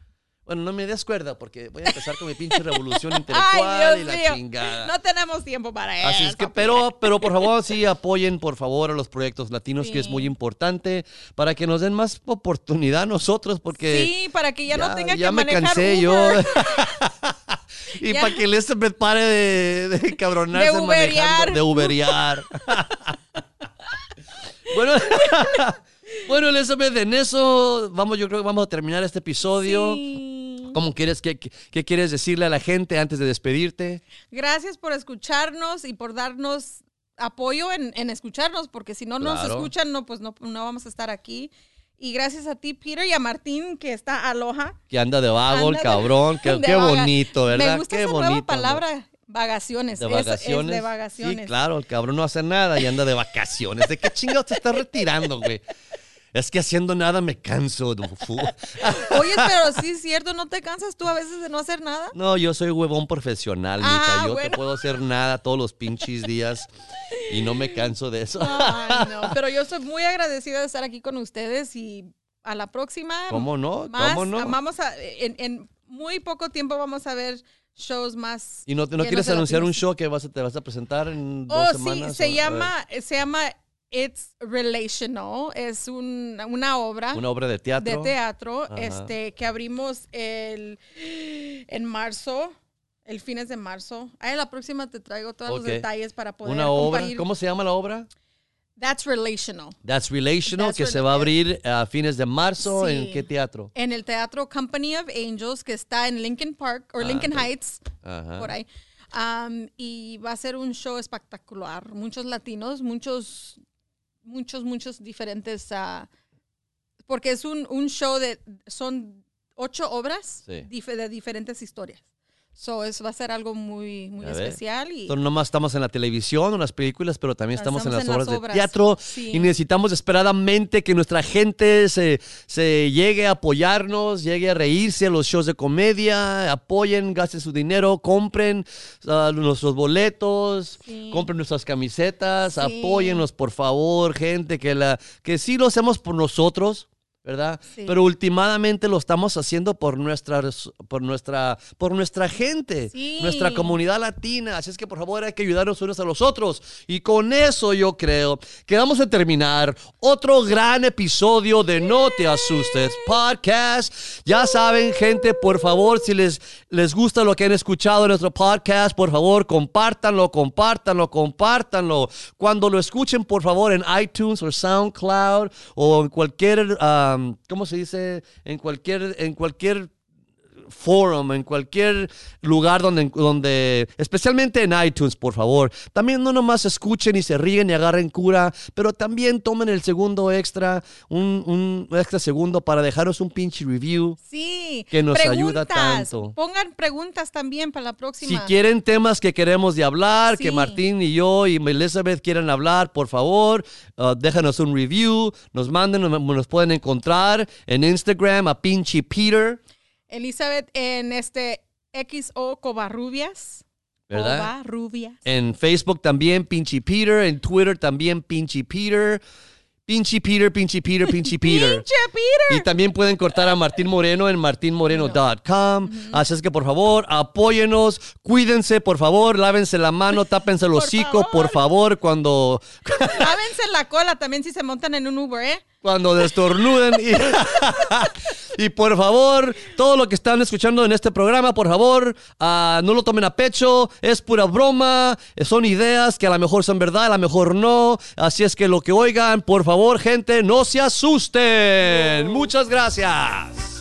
Bueno, no me des cuerda porque voy a empezar con mi pinche revolución intelectual Ay, y la mío. chingada. No tenemos tiempo para eso. Así es que, pero, pero por favor, sí apoyen, por favor, a los proyectos latinos, que es Sí. muy importante, para que nos den más oportunidad a nosotros, porque Sí, para que ya, no tenga ya que me manejar cansé yo. Y para que Elizabeth pare de, de cabronarse De uberear. de uberear. bueno, bueno, Elizabeth, en eso vamos, yo creo que vamos a terminar este episodio. Sí. ¿Cómo quieres, qué, qué- quieres decirle a la gente antes de despedirte? Gracias por escucharnos y por darnos apoyo en, en escucharnos, porque si no nos Claro. escuchan, no, pues no, no vamos a estar aquí. Y gracias a ti, Peter, y a Martín, que está aloha. Que anda de vago el Anda de- cabrón. Qué, de qué bonito, ¿verdad? Me gusta qué esa bonito. nueva palabra, vagaciones. De Es- es vacaciones. de vacaciones. Sí, claro, el cabrón no hace nada y anda de vacaciones. ¿De qué chingados te estás retirando, güey? Es que haciendo nada me canso, Dufu. Oye, pero sí es cierto, ¿no te cansas tú a veces de no hacer nada? No, yo soy huevón profesional, Ah, mija. Yo bueno. te puedo hacer nada todos los pinches días y no me canso de eso. Ay, no, pero yo soy muy agradecida de estar aquí con ustedes y a la próxima. ¿Cómo no? Más, ¿Cómo no? Vamos a, en, en muy poco tiempo vamos a ver shows más. ¿Y no, quieres anunciar un show que vas a, te vas a presentar en dos Oh, semanas? sí, se o- llama, se llama It's Relational. Es un- una obra. Una obra de teatro. de teatro, Ajá. este, que abrimos el en marzo, el fines de marzo. Ahí la próxima te traigo todos los detalles para poder Una obra. ¿Cómo se llama la obra? That's Relational. That's Relational, That's que se va a abrir a fines de marzo. Sí. ¿En qué teatro? En el Teatro Company of Angels, que está en Lincoln Park, o Ah, Lincoln. Heights, Ajá. por ahí. Um, y va a ser un show espectacular. Muchos latinos, muchos, muchos, muchos diferentes. ah, porque es un, un show de. Son ocho obras Sí. dif- de diferentes historias. So, es, va a ser algo muy, muy especial. Y No nomás estamos en la televisión o en las películas, pero también estamos, en las en obras las de teatro sí. y necesitamos desesperadamente que nuestra gente se, se llegue a apoyarnos, llegue a reírse a los shows de comedia, apoyen, gasten su dinero, compren ah, nuestros boletos, Sí. compren nuestras camisetas, Sí. apóyennos por favor, gente, que, la, que sí lo hacemos por nosotros. ¿Verdad? Sí. Pero últimamente lo estamos haciendo por nuestra, por nuestra, por nuestra gente, Sí. nuestra comunidad latina. Así es que por favor hay que ayudarnos unos a los otros. Y con eso yo creo que vamos a terminar otro gran episodio de No Te Asustes Podcast. Ya saben, gente, por favor, si les, les gusta lo que han escuchado en nuestro podcast, por favor, compártanlo, compártanlo, compártanlo. Cuando lo escuchen, por favor, en iTunes o SoundCloud o en cualquier, ¿cómo se dice? En cualquier, en cualquier forum, en cualquier lugar donde, donde, especialmente en iTunes, por favor. También no nomás escuchen y se ríen y agarren cura, pero también tomen el segundo extra, un, un extra segundo para dejaros un pinche review. sí, que nos ayuda preguntas. tanto. Pongan preguntas también para la Si próxima. quieren temas que queremos de hablar, que Sí. Martín y yo y Elizabeth quieran hablar, por favor, uh, déjanos un review, nos manden, nos, nos pueden encontrar en Instagram a pinche Peter, Elizabeth en este XO Covarrubias. ¿verdad? Covarrubias. En Facebook también, Pinchy Peter. En Twitter también, Pinchy Peter. Pinchy Peter, Pinchy Peter, Pinchy Peter. ¡Pinche Peter! Y también pueden cortar a Martín Moreno en martinmoreno.com. Así es que, por favor, apóyenos, cuídense, por favor, lávense la mano, tápense el hocico, por favor, cuando, Lávense la cola también si se montan en un Uber, ¿eh? Cuando destornuden. Y, y por favor, todo lo que están escuchando en este programa, por favor, ah, no lo tomen a pecho, es pura broma, eh, son ideas que a lo mejor son verdad, a lo mejor no. Así es que lo que oigan, por favor, gente, no se asusten. Muchas gracias.